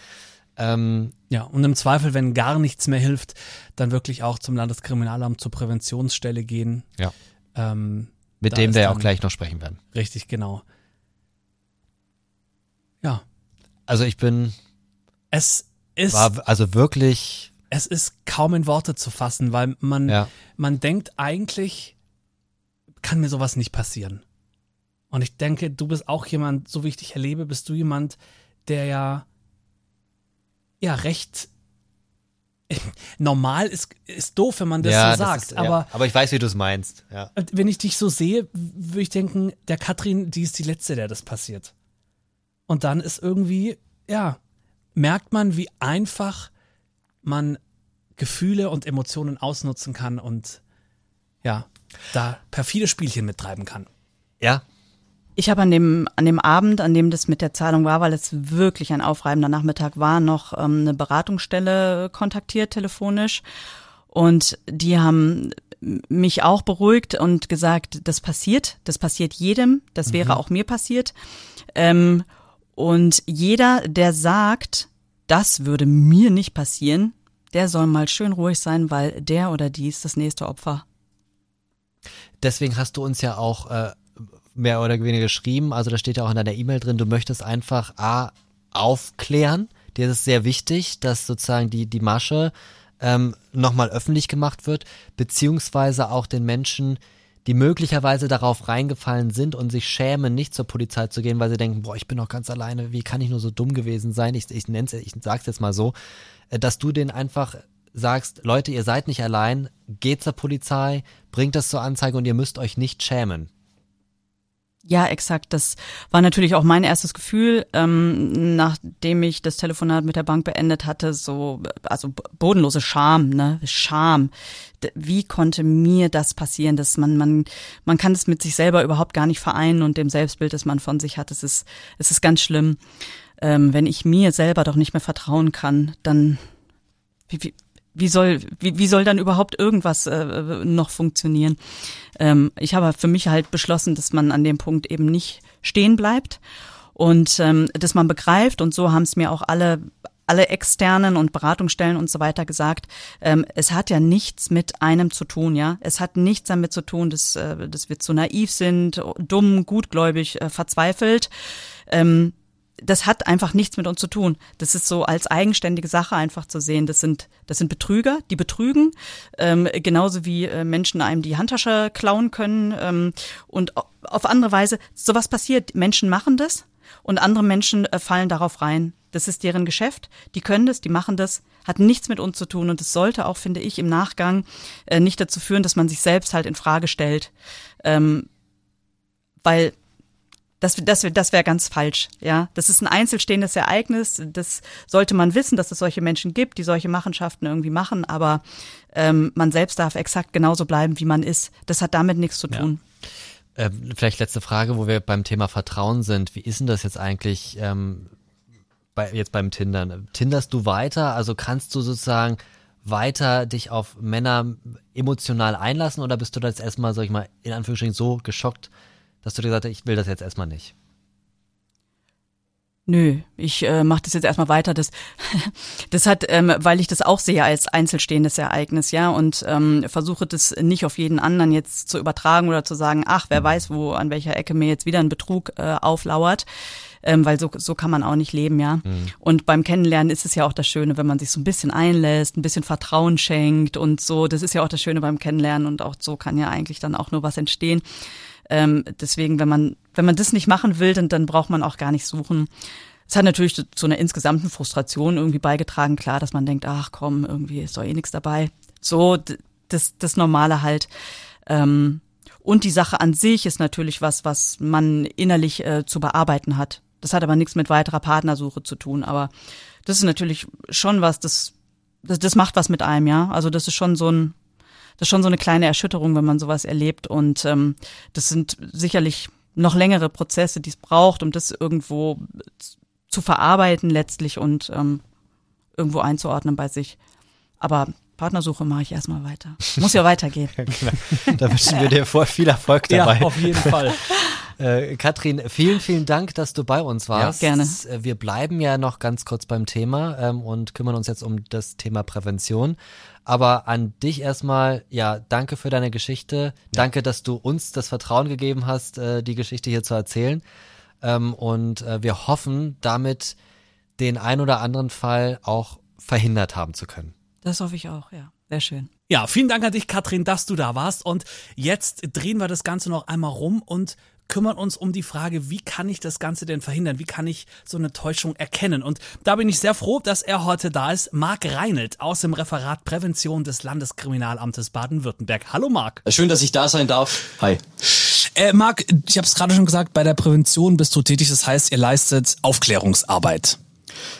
Ähm, ja, und im Zweifel, wenn gar nichts mehr hilft, dann wirklich auch zum Landeskriminalamt zur Präventionsstelle gehen. Ja. Ähm, Mit dem wir ja auch gleich noch sprechen werden. Richtig, genau. Ja. Also ich bin. Es ist. War also wirklich. Es ist kaum in Worte zu fassen, weil man, ja. man denkt eigentlich, kann mir sowas nicht passieren. Und ich denke, du bist auch jemand, so wie ich dich erlebe, bist du jemand, der ja, ja, recht normal ist, ist doof, wenn man das ja, so sagt. Das ist, aber, ja. aber ich weiß, wie du es meinst. Ja. Wenn ich dich so sehe, würde ich denken, der Katrin, die ist die Letzte, der das passiert. Und dann ist irgendwie, ja, merkt man, wie einfach man Gefühle und Emotionen ausnutzen kann und ja, da perfide Spielchen mittreiben kann. Ja. Ich habe an dem, an dem Abend, an dem das mit der Zahlung war, weil es wirklich ein aufreibender Nachmittag war, noch ähm, eine Beratungsstelle kontaktiert telefonisch. Und die haben mich auch beruhigt und gesagt, das passiert, das passiert jedem, das wäre mhm. auch mir passiert. Ähm, und jeder, der sagt, das würde mir nicht passieren, der soll mal schön ruhig sein, weil der oder die ist das nächste Opfer. Deswegen hast du uns ja auch äh, mehr oder weniger geschrieben, also da steht ja auch in deiner E-Mail drin, du möchtest einfach A, aufklären, dir ist es sehr wichtig, dass sozusagen die, die Masche ähm, nochmal öffentlich gemacht wird, beziehungsweise auch den Menschen die möglicherweise darauf reingefallen sind und sich schämen, nicht zur Polizei zu gehen, weil sie denken, boah, ich bin noch ganz alleine, wie kann ich nur so dumm gewesen sein? Ich, ich nenn's, ich sag's jetzt mal so, äh, dass du denen einfach sagst, Leute, ihr seid nicht allein, geht zur Polizei, bringt das zur Anzeige und ihr müsst euch nicht schämen. Ja, exakt. Das war natürlich auch mein erstes Gefühl, ähm, nachdem ich das Telefonat mit der Bank beendet hatte, so, also bodenlose Scham, ne, Scham. Wie konnte mir das passieren, dass man, man, man kann es mit sich selber überhaupt gar nicht vereinen und dem Selbstbild, das man von sich hat, es ist, es ist ganz schlimm. Ähm, wenn ich mir selber doch nicht mehr vertrauen kann, dann, wie, wie, wie soll, wie, wie soll dann überhaupt irgendwas äh, noch funktionieren? Ähm, ich habe für mich halt beschlossen, dass man an dem Punkt eben nicht stehen bleibt und ähm, dass man begreift und so haben es mir auch alle alle externen und Beratungsstellen und so weiter gesagt, ähm, es hat ja nichts mit einem zu tun, ja. Es hat nichts damit zu tun, dass, äh, dass wir zu naiv sind, dumm, gutgläubig, äh, verzweifelt. Ähm, das hat einfach nichts mit uns zu tun. Das ist so als eigenständige Sache einfach zu sehen. Das sind, das sind Betrüger, die betrügen, ähm, genauso wie äh, Menschen einem die Handtasche klauen können. Ähm, und auf andere Weise, sowas passiert. Menschen machen das und andere Menschen äh, fallen darauf rein. Das ist deren Geschäft. Die können das, die machen das, hat nichts mit uns zu tun. Und es sollte auch, finde ich, im Nachgang äh, nicht dazu führen, dass man sich selbst halt in Frage stellt. Ähm, weil das, das, das wäre ganz falsch. Ja, das ist ein einzelstehendes Ereignis. Das sollte man wissen, dass es solche Menschen gibt, die solche Machenschaften irgendwie machen. Aber ähm, man selbst darf exakt genauso bleiben, wie man ist. Das hat damit nichts zu tun. Ja. Ähm, vielleicht letzte Frage, wo wir beim Thema Vertrauen sind. Wie ist denn das jetzt eigentlich ähm, bei, jetzt beim Tindern? Tinderst du weiter? Also kannst du sozusagen weiter dich auf Männer emotional einlassen oder bist du da jetzt erstmal, sag ich mal, in Anführungsstrichen so geschockt, dass du dir gesagt hast, ich will das jetzt erstmal nicht? Nö, ich äh, mache das jetzt erstmal weiter. Das, das hat, ähm, weil ich das auch sehe als einzelstehendes Ereignis, ja, und ähm, versuche das nicht auf jeden anderen jetzt zu übertragen oder zu sagen, ach, wer weiß, wo an welcher Ecke mir jetzt wieder ein Betrug äh, auflauert. Ähm, weil so, so kann man auch nicht leben, ja. Mhm. Und beim Kennenlernen ist es ja auch das Schöne, wenn man sich so ein bisschen einlässt, ein bisschen Vertrauen schenkt und so. Das ist ja auch das Schöne beim Kennenlernen und auch so kann ja eigentlich dann auch nur was entstehen. Ähm, deswegen, wenn man, wenn man das nicht machen will, dann, dann braucht man auch gar nicht suchen. Es hat natürlich zu einer insgesamten Frustration irgendwie beigetragen, klar, dass man denkt, ach komm, irgendwie ist doch eh nichts dabei. So, das, das Normale halt. Ähm, und die Sache an sich ist natürlich was, was man innerlich äh, zu bearbeiten hat. Das hat aber nichts mit weiterer Partnersuche zu tun. Aber das ist natürlich schon was, das, das, das macht was mit einem, ja. Also das ist schon so ein, das ist schon so eine kleine Erschütterung, wenn man sowas erlebt. Und ähm, das sind sicherlich noch längere Prozesse, die es braucht, um das irgendwo zu verarbeiten letztlich und ähm, irgendwo einzuordnen bei sich. Aber Partnersuche mache ich erstmal weiter. Muss ja weitergehen. Da wünschen wir dir viel Erfolg dabei. Ja, auf jeden Fall. Äh, Katrin, vielen, vielen Dank, dass du bei uns warst. Ja, gerne. Äh, Wir bleiben ja noch ganz kurz beim Thema ähm, und kümmern uns jetzt um das Thema Prävention. Aber an dich erstmal, ja, danke für deine Geschichte. Danke, dass du uns das Vertrauen gegeben hast, äh, die Geschichte hier zu erzählen. Ähm, und äh, wir hoffen, damit den ein oder anderen Fall auch verhindert haben zu können. Das hoffe ich auch, ja. Sehr schön. Ja, vielen Dank an dich, Katrin, dass du da warst. Und jetzt drehen wir das Ganze noch einmal rum und kümmern uns um die Frage, wie kann ich das Ganze denn verhindern? Wie kann ich so eine Täuschung erkennen? Und da bin ich sehr froh, dass er heute da ist. Marc Reinelt aus dem Referat Prävention des Landeskriminalamtes Baden-Württemberg. Hallo Marc. Schön, dass ich da sein darf. Hi. Äh, Marc, ich habe es gerade schon gesagt, bei der Prävention bist du tätig. Das heißt, ihr leistet Aufklärungsarbeit.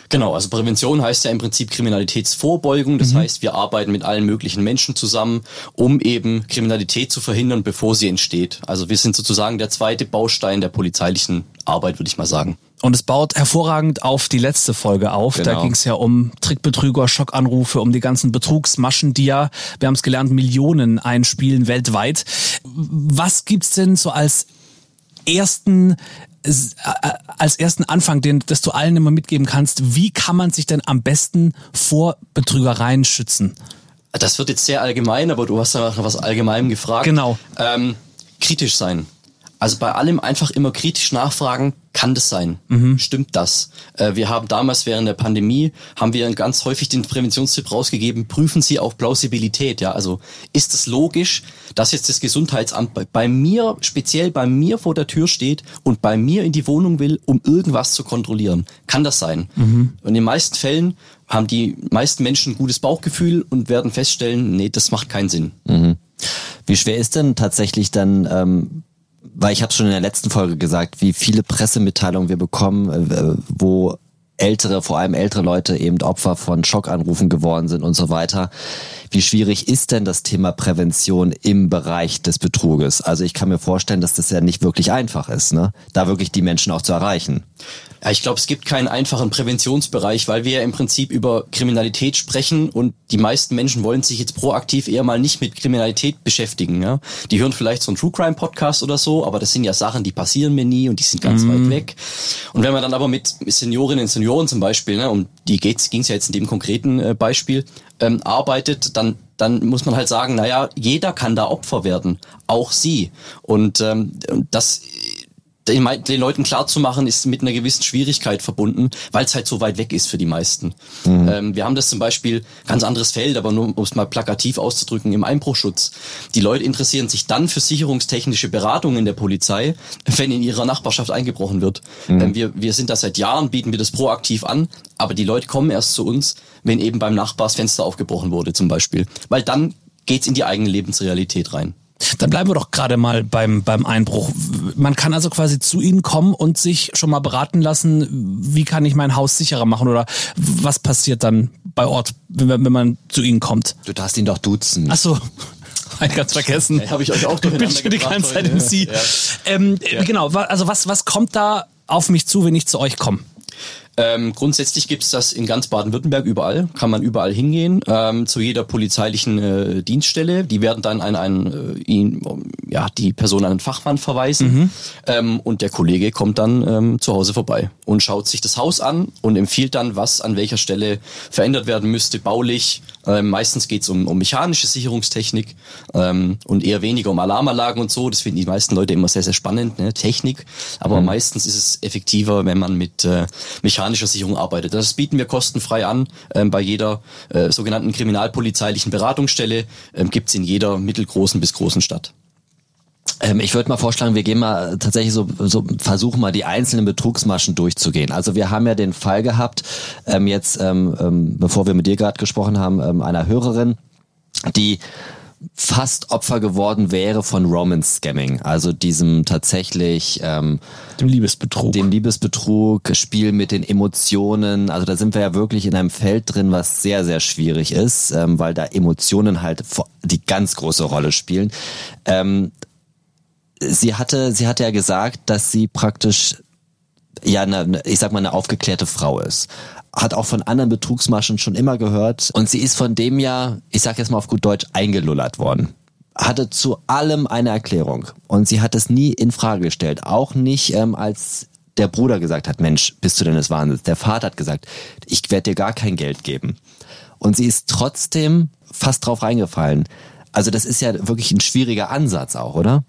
Genau, also Prävention heißt ja im Prinzip Kriminalitätsvorbeugung. Das heißt, wir arbeiten mit allen möglichen Menschen zusammen, um eben Kriminalität zu verhindern, bevor sie entsteht. Also wir sind sozusagen der zweite Baustein der polizeilichen Arbeit, würde ich mal sagen. Und es baut hervorragend auf die letzte Folge auf. Da Genau. ging es ja um Trickbetrüger, Schockanrufe, um die ganzen Betrugsmaschen, die ja, wir haben es gelernt, Millionen einspielen weltweit. Was gibt's denn so als ersten als ersten Anfang, den, dass du allen immer mitgeben kannst, wie kann man sich denn am besten vor Betrügereien schützen? Das wird jetzt sehr allgemein, aber du hast ja nach was Allgemeinem gefragt. Genau. Ähm, kritisch sein. Also bei allem einfach immer kritisch nachfragen, kann das sein? Stimmt das? Äh, wir haben damals während der Pandemie, haben wir ganz häufig den Präventionstipp rausgegeben, prüfen Sie auch Plausibilität. Ja, also ist es logisch, dass jetzt das Gesundheitsamt bei, bei mir, speziell bei mir vor der Tür steht und bei mir in die Wohnung will, um irgendwas zu kontrollieren? Kann das sein? Und in den meisten Fällen haben die meisten Menschen ein gutes Bauchgefühl und werden feststellen, nee, das macht keinen Sinn. Wie schwer ist denn tatsächlich dann, ähm, weil ich habe schon in der letzten Folge gesagt, wie viele Pressemitteilungen wir bekommen, äh, wo ältere, vor allem ältere Leute eben Opfer von Schockanrufen geworden sind und so weiter. Wie schwierig ist denn das Thema Prävention im Bereich des Betruges? Also ich kann mir vorstellen, dass das ja nicht wirklich einfach ist, ne? da wirklich die Menschen auch zu erreichen. Ja, ich glaube, es gibt keinen einfachen Präventionsbereich, weil wir ja im Prinzip über Kriminalität sprechen und die meisten Menschen wollen sich jetzt proaktiv eher mal nicht mit Kriminalität beschäftigen. Ja? Die hören vielleicht so einen True Crime Podcast oder so, aber das sind ja Sachen, die passieren mir nie und die sind ganz weit weg. Und wenn man dann aber mit Seniorinnen und Senioren zum Beispiel, ne, um die ging es ja jetzt in dem konkreten äh, Beispiel, ähm, arbeitet, dann dann muss man halt sagen, naja, jeder kann da Opfer werden, auch sie. Und ähm, und das den, Leuten klarzumachen, ist mit einer gewissen Schwierigkeit verbunden, weil es halt so weit weg ist für die meisten. Ähm, wir haben das zum Beispiel, ganz anderes Feld, aber nur um es mal plakativ auszudrücken, im Einbruchschutz. Die Leute interessieren sich dann für sicherungstechnische Beratungen der Polizei, wenn in ihrer Nachbarschaft eingebrochen wird. Ähm, wir, wir sind da seit Jahren, bieten wir das proaktiv an, aber die Leute kommen erst zu uns, wenn eben beim Nachbar das Fenster aufgebrochen wurde zum Beispiel. Weil dann geht's in die eigene Lebensrealität rein. Dann bleiben wir doch gerade mal beim, beim Einbruch. Man kann also quasi zu Ihnen kommen und sich schon mal beraten lassen, wie kann ich mein Haus sicherer machen oder was passiert dann bei Ort, wenn, man- wenn man zu Ihnen kommt. Du darfst ihn doch duzen. Ach so, ein ganz vergessen. Ja, hab ich euch auch Ich bin durcheinander schon die ganze Zeit im ja. Sie. Ja. Ähm, Genau, wa- also was, was kommt da auf mich zu, wenn ich zu euch komme? Ähm, grundsätzlich gibt's das in ganz Baden-Württemberg überall, kann man überall hingehen, ähm, zu jeder polizeilichen äh, Dienststelle. Die werden dann an einen, äh, ihn, ja, die Person an einen Fachmann verweisen ähm, und der Kollege kommt dann ähm, zu Hause vorbei und schaut sich das Haus an und empfiehlt dann, was an welcher Stelle verändert werden müsste, baulich. Ähm, meistens geht's um, um mechanische Sicherungstechnik ähm, und eher weniger um Alarmanlagen und so. Das finden die meisten Leute immer sehr, sehr spannend, ne? Technik. Aber meistens ist es effektiver, wenn man mit äh, mechanischer Sicherung arbeitet. Das bieten wir kostenfrei an. Ähm, bei jeder äh, sogenannten kriminalpolizeilichen Beratungsstelle ähm, gibt's in jeder mittelgroßen bis großen Stadt. Ähm, ich würde mal vorschlagen, wir gehen mal tatsächlich so, so versuchen mal die einzelnen Betrugsmaschen durchzugehen. Also wir haben ja den Fall gehabt, ähm, jetzt, ähm, ähm, bevor wir mit dir gerade gesprochen haben, ähm, einer Hörerin, die fast Opfer geworden wäre von Romance Scamming, also diesem tatsächlich ähm, Dem Liebesbetrug. dem Liebesbetrug, Spiel mit den Emotionen. Also da sind wir ja wirklich in einem Feld drin, was sehr, sehr schwierig ist, ähm, weil da Emotionen halt die ganz große Rolle spielen. Ähm, sie hatte, sie hatte ja gesagt, dass sie praktisch ja, eine, ich sag mal, eine aufgeklärte Frau ist. Hat auch von anderen Betrugsmaschen schon immer gehört. Und sie ist von dem ja, ich sag jetzt mal auf gut Deutsch, eingelullert worden. Hatte zu allem eine Erklärung. Und sie hat es nie in Frage gestellt. Auch nicht, ähm, als der Bruder gesagt hat, Mensch, bist du denn des Wahnsinns? Der Vater hat gesagt, ich werde dir gar kein Geld geben. Und sie ist trotzdem fast drauf reingefallen. Also das ist ja wirklich ein schwieriger Ansatz auch, oder?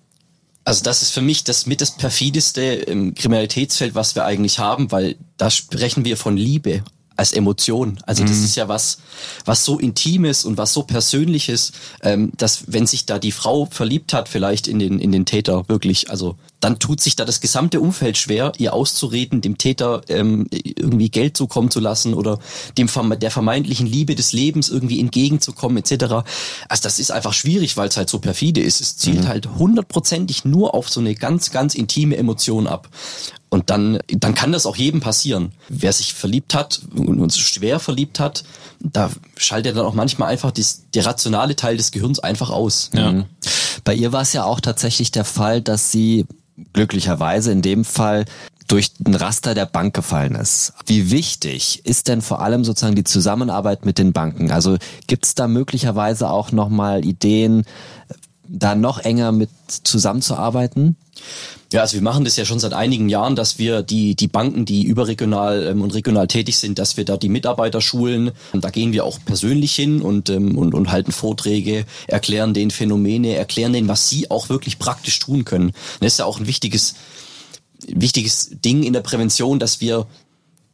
Also das ist für mich das mit das perfideste im Kriminalitätsfeld, was wir eigentlich haben, weil da sprechen wir von Liebe als Emotion. Also das ist ja was, was so Intimes und was so Persönliches, ähm, dass wenn sich da die Frau verliebt hat, vielleicht in den, in den Täter, wirklich, also dann tut sich da das gesamte Umfeld schwer, ihr auszureden, dem Täter ähm, irgendwie Geld zukommen zu lassen oder dem der vermeintlichen Liebe des Lebens irgendwie entgegenzukommen etc. Also das ist einfach schwierig, weil es halt so perfide ist. Es zielt halt hundertprozentig nur auf so eine ganz, ganz intime Emotion ab. Und dann, dann kann das auch jedem passieren. Wer sich verliebt hat und uns schwer verliebt hat, da schaltet dann auch manchmal einfach das, der rationale Teil des Gehirns einfach aus. Ja. Mhm. Bei ihr war es ja auch tatsächlich der Fall, dass sie glücklicherweise in dem Fall durch ein Raster der Bank gefallen ist. Wie wichtig ist denn vor allem sozusagen die Zusammenarbeit mit den Banken? Also gibt es da möglicherweise auch nochmal Ideen, da noch enger mit zusammenzuarbeiten? Ja, also wir machen das ja schon seit einigen Jahren, dass wir die, die Banken, die überregional ähm, und regional tätig sind, dass wir da die Mitarbeiter schulen. Und da gehen wir auch persönlich hin und, ähm, und, und halten Vorträge, erklären denen Phänomene, erklären denen, was sie auch wirklich praktisch tun können. das ist ja auch ein wichtiges, wichtiges Ding in der Prävention, dass wir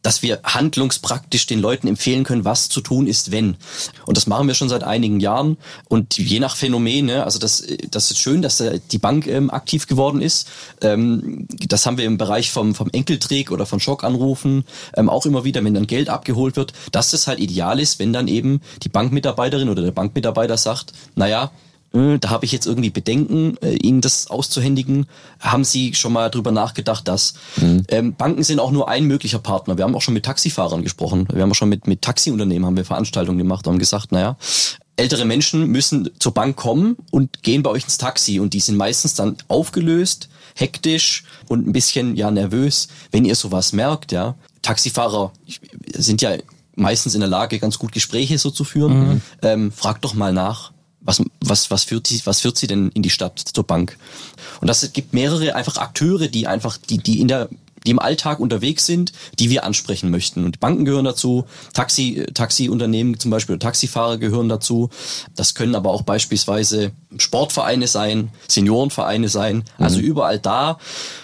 dass wir handlungspraktisch den Leuten empfehlen können, was zu tun ist, wenn. Und das machen wir schon seit einigen Jahren. Und je nach Phänomen, ne, also das, das ist schön, dass die Bank ähm, aktiv geworden ist. Ähm, das haben wir im Bereich vom, vom Enkelträg oder von Schockanrufen ähm, auch immer wieder, wenn dann Geld abgeholt wird, dass das halt ideal ist, wenn dann eben die Bankmitarbeiterin oder der Bankmitarbeiter sagt, naja, da habe ich jetzt irgendwie Bedenken, äh, Ihnen das auszuhändigen. Haben Sie schon mal drüber nachgedacht, dass mhm. ähm, Banken sind auch nur ein möglicher Partner. Wir haben auch schon mit Taxifahrern gesprochen. Wir haben auch schon mit, mit Taxiunternehmen haben wir Veranstaltungen gemacht und haben gesagt, naja, ältere Menschen müssen zur Bank kommen und gehen bei euch ins Taxi und die sind meistens dann aufgelöst, hektisch und ein bisschen ja nervös, wenn ihr sowas merkt, ja. Taxifahrer sind ja meistens in der Lage, ganz gut Gespräche so zu führen. Mhm. Ähm, fragt doch mal nach was, was, was, führt sie, was führt sie denn in die Stadt zur Bank? Und das gibt mehrere einfach Akteure, die einfach, die, die in der die im Alltag unterwegs sind, die wir ansprechen möchten. Und Banken gehören dazu, Taxi, Taxiunternehmen zum Beispiel, Taxifahrer gehören dazu. Das können aber auch beispielsweise Sportvereine sein, Seniorenvereine sein. Also mhm. überall da,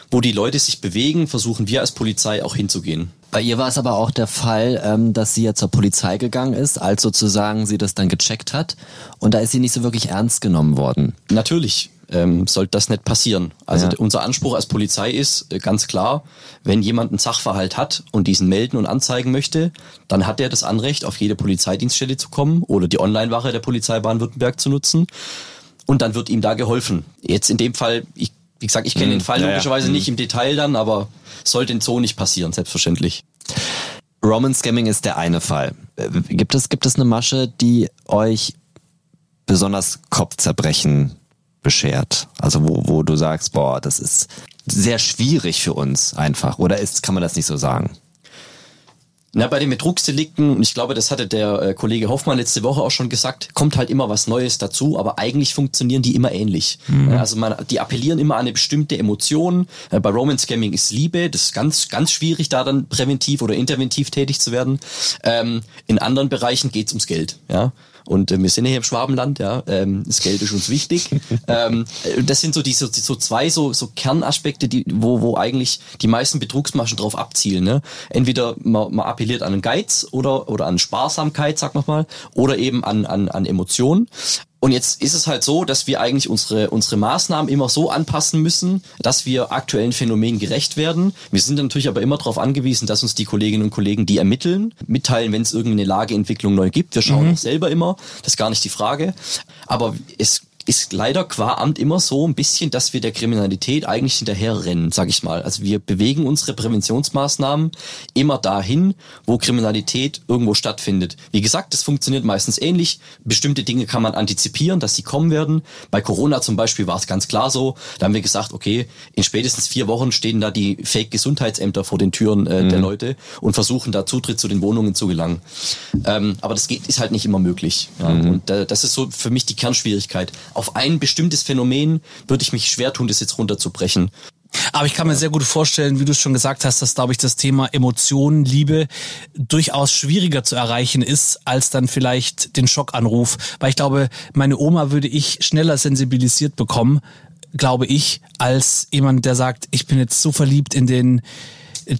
wo die Leute sich bewegen, versuchen wir als Polizei auch hinzugehen. Bei ihr war es aber auch der Fall, ähm, dass sie ja zur Polizei gegangen ist, als sozusagen sie das dann gecheckt hat. Und da ist sie nicht so wirklich ernst genommen worden. Natürlich ähm, sollte das nicht passieren. Also ja. unser Anspruch als Polizei ist äh, ganz klar, wenn jemand einen Sachverhalt hat und diesen melden und anzeigen möchte, dann hat er das Anrecht, auf jede Polizeidienststelle zu kommen oder die Online-Wache der Polizei Baden-Württemberg zu nutzen. Und dann wird ihm da geholfen. Jetzt in dem Fall, ich, wie gesagt, ich kenne mhm. den Fall ja, logischerweise ja. nicht mhm. im Detail dann, aber sollte in so nicht passieren, selbstverständlich. Roman Scamming ist der eine Fall. Äh, gibt es, gibt es eine Masche, die euch besonders Kopfzerbrechen beschert? Also wo, wo du sagst, boah, das ist sehr schwierig für uns einfach. Oder ist, kann man das nicht so sagen? Na, bei den Betrugsdelikten, und ich glaube, das hatte der äh, Kollege Hoffmann letzte Woche auch schon gesagt, kommt halt immer was Neues dazu, aber eigentlich funktionieren die immer ähnlich. Mhm. Also man, die appellieren immer an eine bestimmte Emotion. Äh, bei Roman Scamming ist Liebe, das ist ganz, ganz schwierig, da dann präventiv oder interventiv tätig zu werden. Ähm, in anderen Bereichen geht's ums Geld. Ja. Und äh, wir sind ja hier im Schwabenland, ja. Ähm, das Geld ist uns wichtig. ähm, das sind so die so, so zwei so, so Kernaspekte, die, wo, wo eigentlich die meisten Betrugsmaschen drauf abzielen. Ne? Entweder man, man appelliert an einen Geiz oder, oder an Sparsamkeit, sag noch mal, oder eben an, an, an Emotionen. Und jetzt ist es halt so, dass wir eigentlich unsere, unsere Maßnahmen immer so anpassen müssen, dass wir aktuellen Phänomenen gerecht werden. Wir sind natürlich aber immer darauf angewiesen, dass uns die Kolleginnen und Kollegen, die ermitteln, mitteilen, wenn es irgendeine Lageentwicklung neu gibt. Wir schauen mhm. auch selber immer, das ist gar nicht die Frage. Aber es ist leider qua Amt immer so ein bisschen, dass wir der Kriminalität eigentlich hinterherrennen, sag ich mal. Also wir bewegen unsere Präventionsmaßnahmen immer dahin, wo Kriminalität irgendwo stattfindet. Wie gesagt, das funktioniert meistens ähnlich. Bestimmte Dinge kann man antizipieren, dass sie kommen werden. Bei Corona zum Beispiel war es ganz klar so. Da haben wir gesagt, okay, in spätestens vier Wochen stehen da die Fake-Gesundheitsämter vor den Türen äh, mhm. der Leute und versuchen da Zutritt zu den Wohnungen zu gelangen. Ähm, aber das geht, ist halt nicht immer möglich. Ja. Mhm. Und äh, das ist so für mich die Kernschwierigkeit auf ein bestimmtes Phänomen würde ich mich schwer tun, das jetzt runterzubrechen. Aber ich kann mir sehr gut vorstellen, wie du es schon gesagt hast, dass, glaube ich, das Thema Emotionen, Liebe durchaus schwieriger zu erreichen ist, als dann vielleicht den Schockanruf. Weil ich glaube, meine Oma würde ich schneller sensibilisiert bekommen, glaube ich, als jemand, der sagt, ich bin jetzt so verliebt in den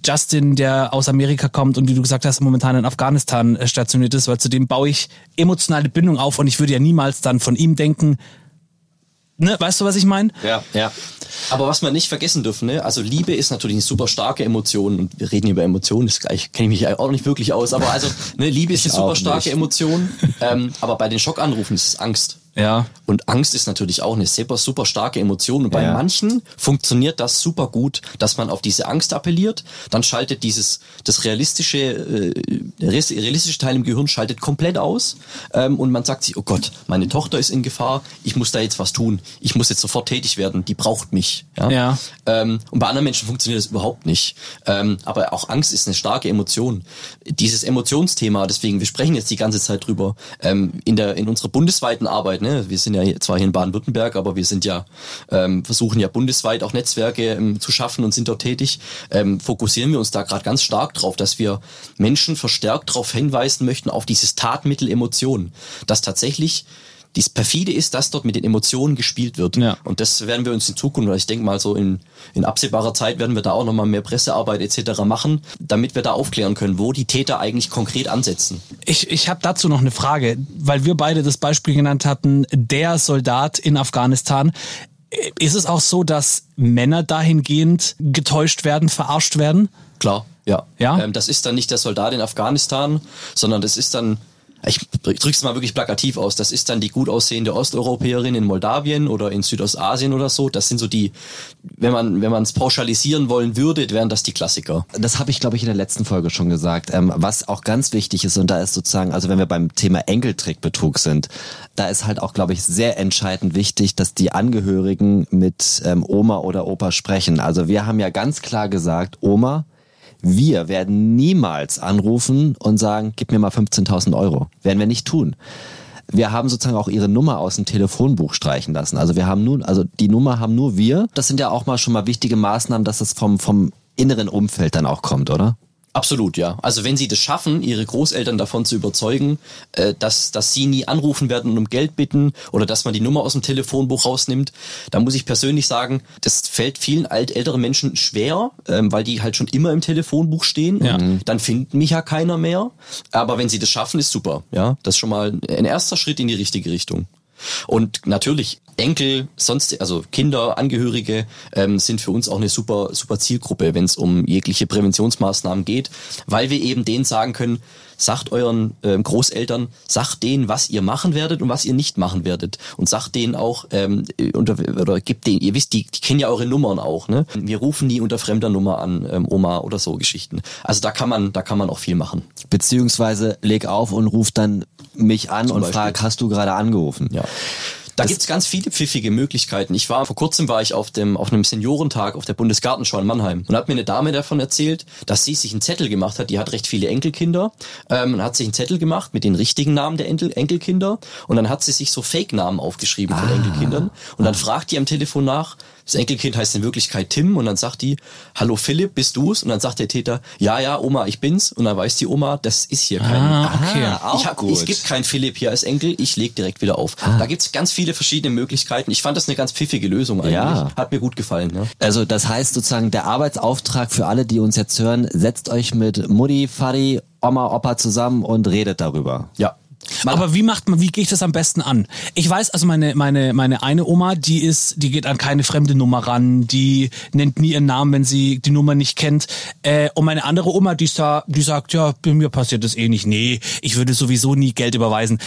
Justin, der aus Amerika kommt und wie du gesagt hast, momentan in Afghanistan äh, stationiert ist, weil zu dem baue ich emotionale Bindung auf und ich würde ja niemals dann von ihm denken, Ne, weißt du, was ich meine? Ja, ja. Aber was wir nicht vergessen dürfen, ne? also Liebe ist natürlich eine super starke Emotion und wir reden über Emotionen, das kenne ich mich auch nicht wirklich aus, aber also ne, Liebe ist eine super starke Emotion, ähm, aber bei den Schockanrufen ist es Angst. Ja. Und Angst ist natürlich auch eine super, super starke Emotion. Und bei ja. manchen funktioniert das super gut, dass man auf diese Angst appelliert. Dann schaltet dieses, das realistische, äh, realistische Teil im Gehirn schaltet komplett aus. Ähm, und man sagt sich, oh Gott, meine Tochter ist in Gefahr. Ich muss da jetzt was tun. Ich muss jetzt sofort tätig werden. Die braucht mich. Ja. ja. Ähm, und bei anderen Menschen funktioniert das überhaupt nicht. Ähm, aber auch Angst ist eine starke Emotion. Dieses Emotionsthema, deswegen, wir sprechen jetzt die ganze Zeit drüber, ähm, in der, in unserer bundesweiten Arbeit, Ne? Wir sind ja zwar hier in Baden-Württemberg, aber wir sind ja ähm, versuchen ja bundesweit auch Netzwerke ähm, zu schaffen und sind dort tätig. Ähm, fokussieren wir uns da gerade ganz stark drauf, dass wir Menschen verstärkt darauf hinweisen möchten auf dieses Tatmittel Emotionen, dass tatsächlich dies perfide ist, dass dort mit den Emotionen gespielt wird. Ja. Und das werden wir uns in Zukunft, ich denke mal so in, in absehbarer Zeit werden wir da auch nochmal mehr Pressearbeit etc. machen, damit wir da aufklären können, wo die Täter eigentlich konkret ansetzen. Ich, ich habe dazu noch eine Frage, weil wir beide das Beispiel genannt hatten, der Soldat in Afghanistan. Ist es auch so, dass Männer dahingehend getäuscht werden, verarscht werden? Klar, ja. ja? Ähm, das ist dann nicht der Soldat in Afghanistan, sondern das ist dann ich drück's mal wirklich plakativ aus, das ist dann die gut aussehende Osteuropäerin in Moldawien oder in Südostasien oder so. Das sind so die, wenn man wenn man es pauschalisieren wollen würde, wären das die Klassiker. Das habe ich, glaube ich, in der letzten Folge schon gesagt. Ähm, was auch ganz wichtig ist, und da ist sozusagen, also wenn wir beim Thema Enkeltrickbetrug sind, da ist halt auch, glaube ich, sehr entscheidend wichtig, dass die Angehörigen mit ähm, Oma oder Opa sprechen. Also wir haben ja ganz klar gesagt, Oma, wir werden niemals anrufen und sagen, gib mir mal 15.000 Euro. Werden wir nicht tun. Wir haben sozusagen auch ihre Nummer aus dem Telefonbuch streichen lassen. Also wir haben nun, also die Nummer haben nur wir. Das sind ja auch mal schon mal wichtige Maßnahmen, dass es vom, vom inneren Umfeld dann auch kommt, oder? Absolut, ja. Also wenn sie das schaffen, ihre Großeltern davon zu überzeugen, äh, dass, dass sie nie anrufen werden und um Geld bitten oder dass man die Nummer aus dem Telefonbuch rausnimmt, dann muss ich persönlich sagen, das fällt vielen alt älteren Menschen schwer, ähm, weil die halt schon immer im Telefonbuch stehen. Ja. Dann findet mich ja keiner mehr. Aber wenn sie das schaffen, ist super. Ja, das ist schon mal ein erster Schritt in die richtige Richtung. Und natürlich Enkel, sonst, also Kinder, Angehörige ähm, sind für uns auch eine super, super Zielgruppe, wenn es um jegliche Präventionsmaßnahmen geht, weil wir eben denen sagen können, sagt euren ähm, Großeltern, sagt denen, was ihr machen werdet und was ihr nicht machen werdet. Und sagt denen auch, ähm, unter, oder gibt denen, ihr wisst, die, die kennen ja eure Nummern auch, ne? Wir rufen nie unter fremder Nummer an, ähm, Oma oder so Geschichten. Also da kann man, da kann man auch viel machen. Beziehungsweise leg auf und ruf dann mich an Zum und Beispiel. frag, hast du gerade angerufen? Ja. Da gibt's ganz viele pfiffige Möglichkeiten. Ich war vor kurzem war ich auf dem auf einem Seniorentag auf der Bundesgartenschau in Mannheim und hat mir eine Dame davon erzählt, dass sie sich einen Zettel gemacht hat. Die hat recht viele Enkelkinder ähm, und hat sich einen Zettel gemacht mit den richtigen Namen der Enkel Enkelkinder und dann hat sie sich so Fake-Namen aufgeschrieben von ah. Enkelkindern und dann fragt die am Telefon nach, das Enkelkind heißt in Wirklichkeit Tim und dann sagt die, hallo Philipp, bist du's? Und dann sagt der Täter, ja, ja, Oma, ich bin's. Und dann weiß die Oma, das ist hier kein, ah, okay. Ah, ich, hab, gut. ich gibt keinen Philipp hier als Enkel, ich leg direkt wieder auf. Ah. Da gibt's ganz viele verschiedene Möglichkeiten. Ich fand das eine ganz pfiffige Lösung eigentlich. Ja. Hat mir gut gefallen. Ne? Also das heißt sozusagen der Arbeitsauftrag für alle, die uns jetzt hören, setzt euch mit Mutti, Fadi, Oma, Opa zusammen und redet darüber. Ja, man aber wie macht man, wie gehe ich das am besten an? Ich weiß, also meine, meine, meine eine Oma, die ist, die geht an keine fremde Nummer ran, die nennt nie ihren Namen, wenn sie die Nummer nicht kennt. Äh, und meine andere Oma, die, ist die sagt, ja, bei mir passiert das eh nicht. Nee, ich würde sowieso nie Geld überweisen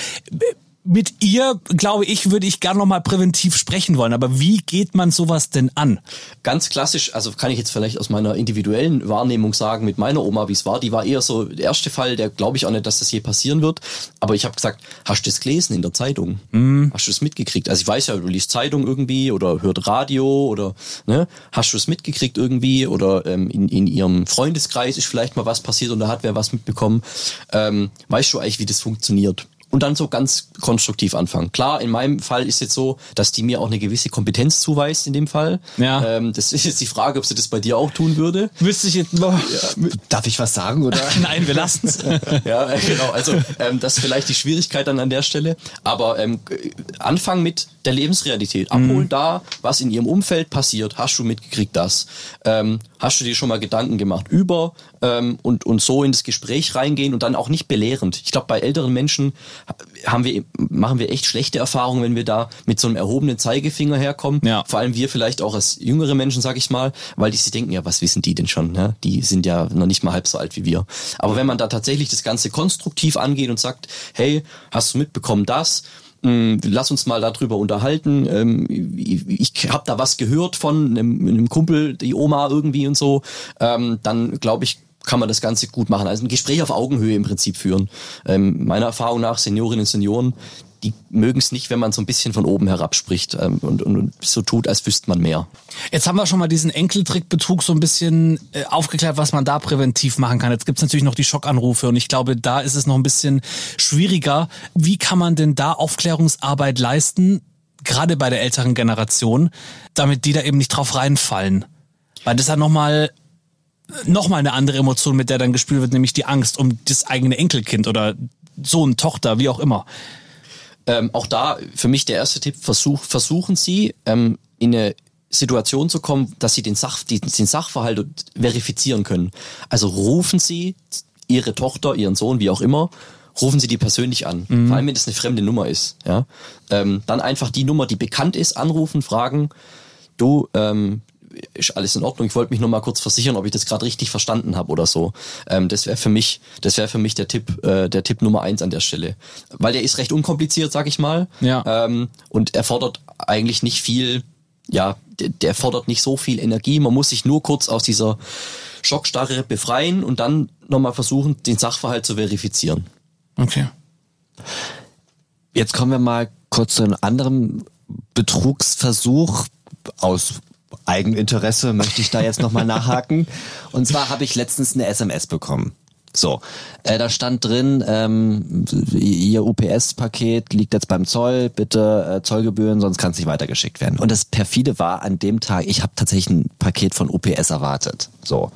mit ihr, glaube ich, würde ich gerne noch mal präventiv sprechen wollen. Aber wie geht man sowas denn an? Ganz klassisch, also kann ich jetzt vielleicht aus meiner individuellen Wahrnehmung sagen, mit meiner Oma, wie es war, die war eher so der erste Fall, der glaube ich auch nicht, dass das je passieren wird. Aber ich habe gesagt, hast du das gelesen in der Zeitung? Mhm. Hast du das mitgekriegt? Also ich weiß ja, du liest Zeitung irgendwie oder hört Radio oder ne? Hast du das mitgekriegt irgendwie oder ähm, in, in ihrem Freundeskreis ist vielleicht mal was passiert und da hat wer was mitbekommen. Ähm, weißt du eigentlich, wie das funktioniert? Und dann so ganz konstruktiv anfangen. Klar, in meinem Fall ist jetzt so, dass die mir auch eine gewisse Kompetenz zuweist in dem Fall. Ja. Ähm, das ist jetzt die Frage, ob sie das bei dir auch tun würde. Wüsste ich jetzt noch. Ja. Darf ich was sagen oder? Nein, wir lassen es. ja, genau. Also ähm, das ist vielleicht die Schwierigkeit dann an der Stelle. Aber ähm, anfangen mit der Lebensrealität. Abholen mhm. da, was in ihrem Umfeld passiert. Hast du mitgekriegt das? Ähm, hast du dir schon mal Gedanken gemacht über ähm, und, und so in das Gespräch reingehen und dann auch nicht belehrend. Ich glaube, bei älteren Menschen haben wir, machen wir echt schlechte Erfahrungen, wenn wir da mit so einem erhobenen Zeigefinger herkommen. Ja. Vor allem wir vielleicht auch als jüngere Menschen, sag ich mal, weil die sich denken, ja, was wissen die denn schon? Ne? Die sind ja noch nicht mal halb so alt wie wir. Aber wenn man da tatsächlich das Ganze konstruktiv angeht und sagt, hey, hast du mitbekommen das? Hm, lass uns mal darüber unterhalten. Ähm, ich habe da was gehört von einem, einem, Kumpel, die Oma irgendwie und so. Ähm, dann glaube ich, kann man das Ganze gut machen. Also ein Gespräch auf Augenhöhe im Prinzip führen. Ähm, meiner Erfahrung nach, Seniorinnen und Senioren, die mögen es nicht, wenn man so ein bisschen von oben herab spricht ähm, und, und, und, so tut, als wüsste man mehr. Jetzt haben wir schon mal diesen Enkeltrickbetrug so ein bisschen äh, aufgeklärt, was man da präventiv machen kann. Jetzt gibt es natürlich noch die Schockanrufe und ich glaube, da ist es noch ein bisschen schwieriger. Wie kann man denn da Aufklärungsarbeit leisten, gerade bei der älteren Generation, damit die da eben nicht drauf reinfallen? Weil das ja nochmal noch mal eine andere Emotion, mit der dann gespielt wird, nämlich die Angst um das eigene Enkelkind oder Sohn, Tochter, wie auch immer. Ähm, auch da für mich der erste Tipp, versuch, versuchen Sie ähm, in eine Situation zu kommen, dass Sie den, Sach, den, den Sachverhalt verifizieren können. Also rufen Sie Ihre Tochter, Ihren Sohn, wie auch immer, rufen Sie die persönlich an. Mhm. Vor allem, wenn das eine fremde Nummer ist. Ja? Ähm, dann einfach die Nummer, die bekannt ist, anrufen, fragen, du, ähm, ist alles in Ordnung. Ich wollte mich nur mal kurz versichern, ob ich das gerade richtig verstanden habe oder so. Ähm, das wäre für mich, das wäre für mich der Tipp, äh, der Tipp Nummer eins an der Stelle, weil der ist recht unkompliziert, sag ich mal. Ja. Ähm, und er fordert eigentlich nicht viel. Ja, der, der fordert nicht so viel Energie. Man muss sich nur kurz aus dieser Schockstarre befreien und dann nochmal versuchen, den Sachverhalt zu verifizieren. Okay. Jetzt kommen wir mal kurz zu einem anderen Betrugsversuch aus Eigeninteresse möchte ich da jetzt nochmal nachhaken. Und zwar habe ich letztens eine SMS bekommen. So, äh, da stand drin, ähm, Ihr UPS-Paket liegt jetzt beim Zoll, bitte äh, Zollgebühren, sonst kann es nicht weitergeschickt werden. Und das perfide war an dem Tag, ich habe tatsächlich ein Paket von UPS erwartet. So.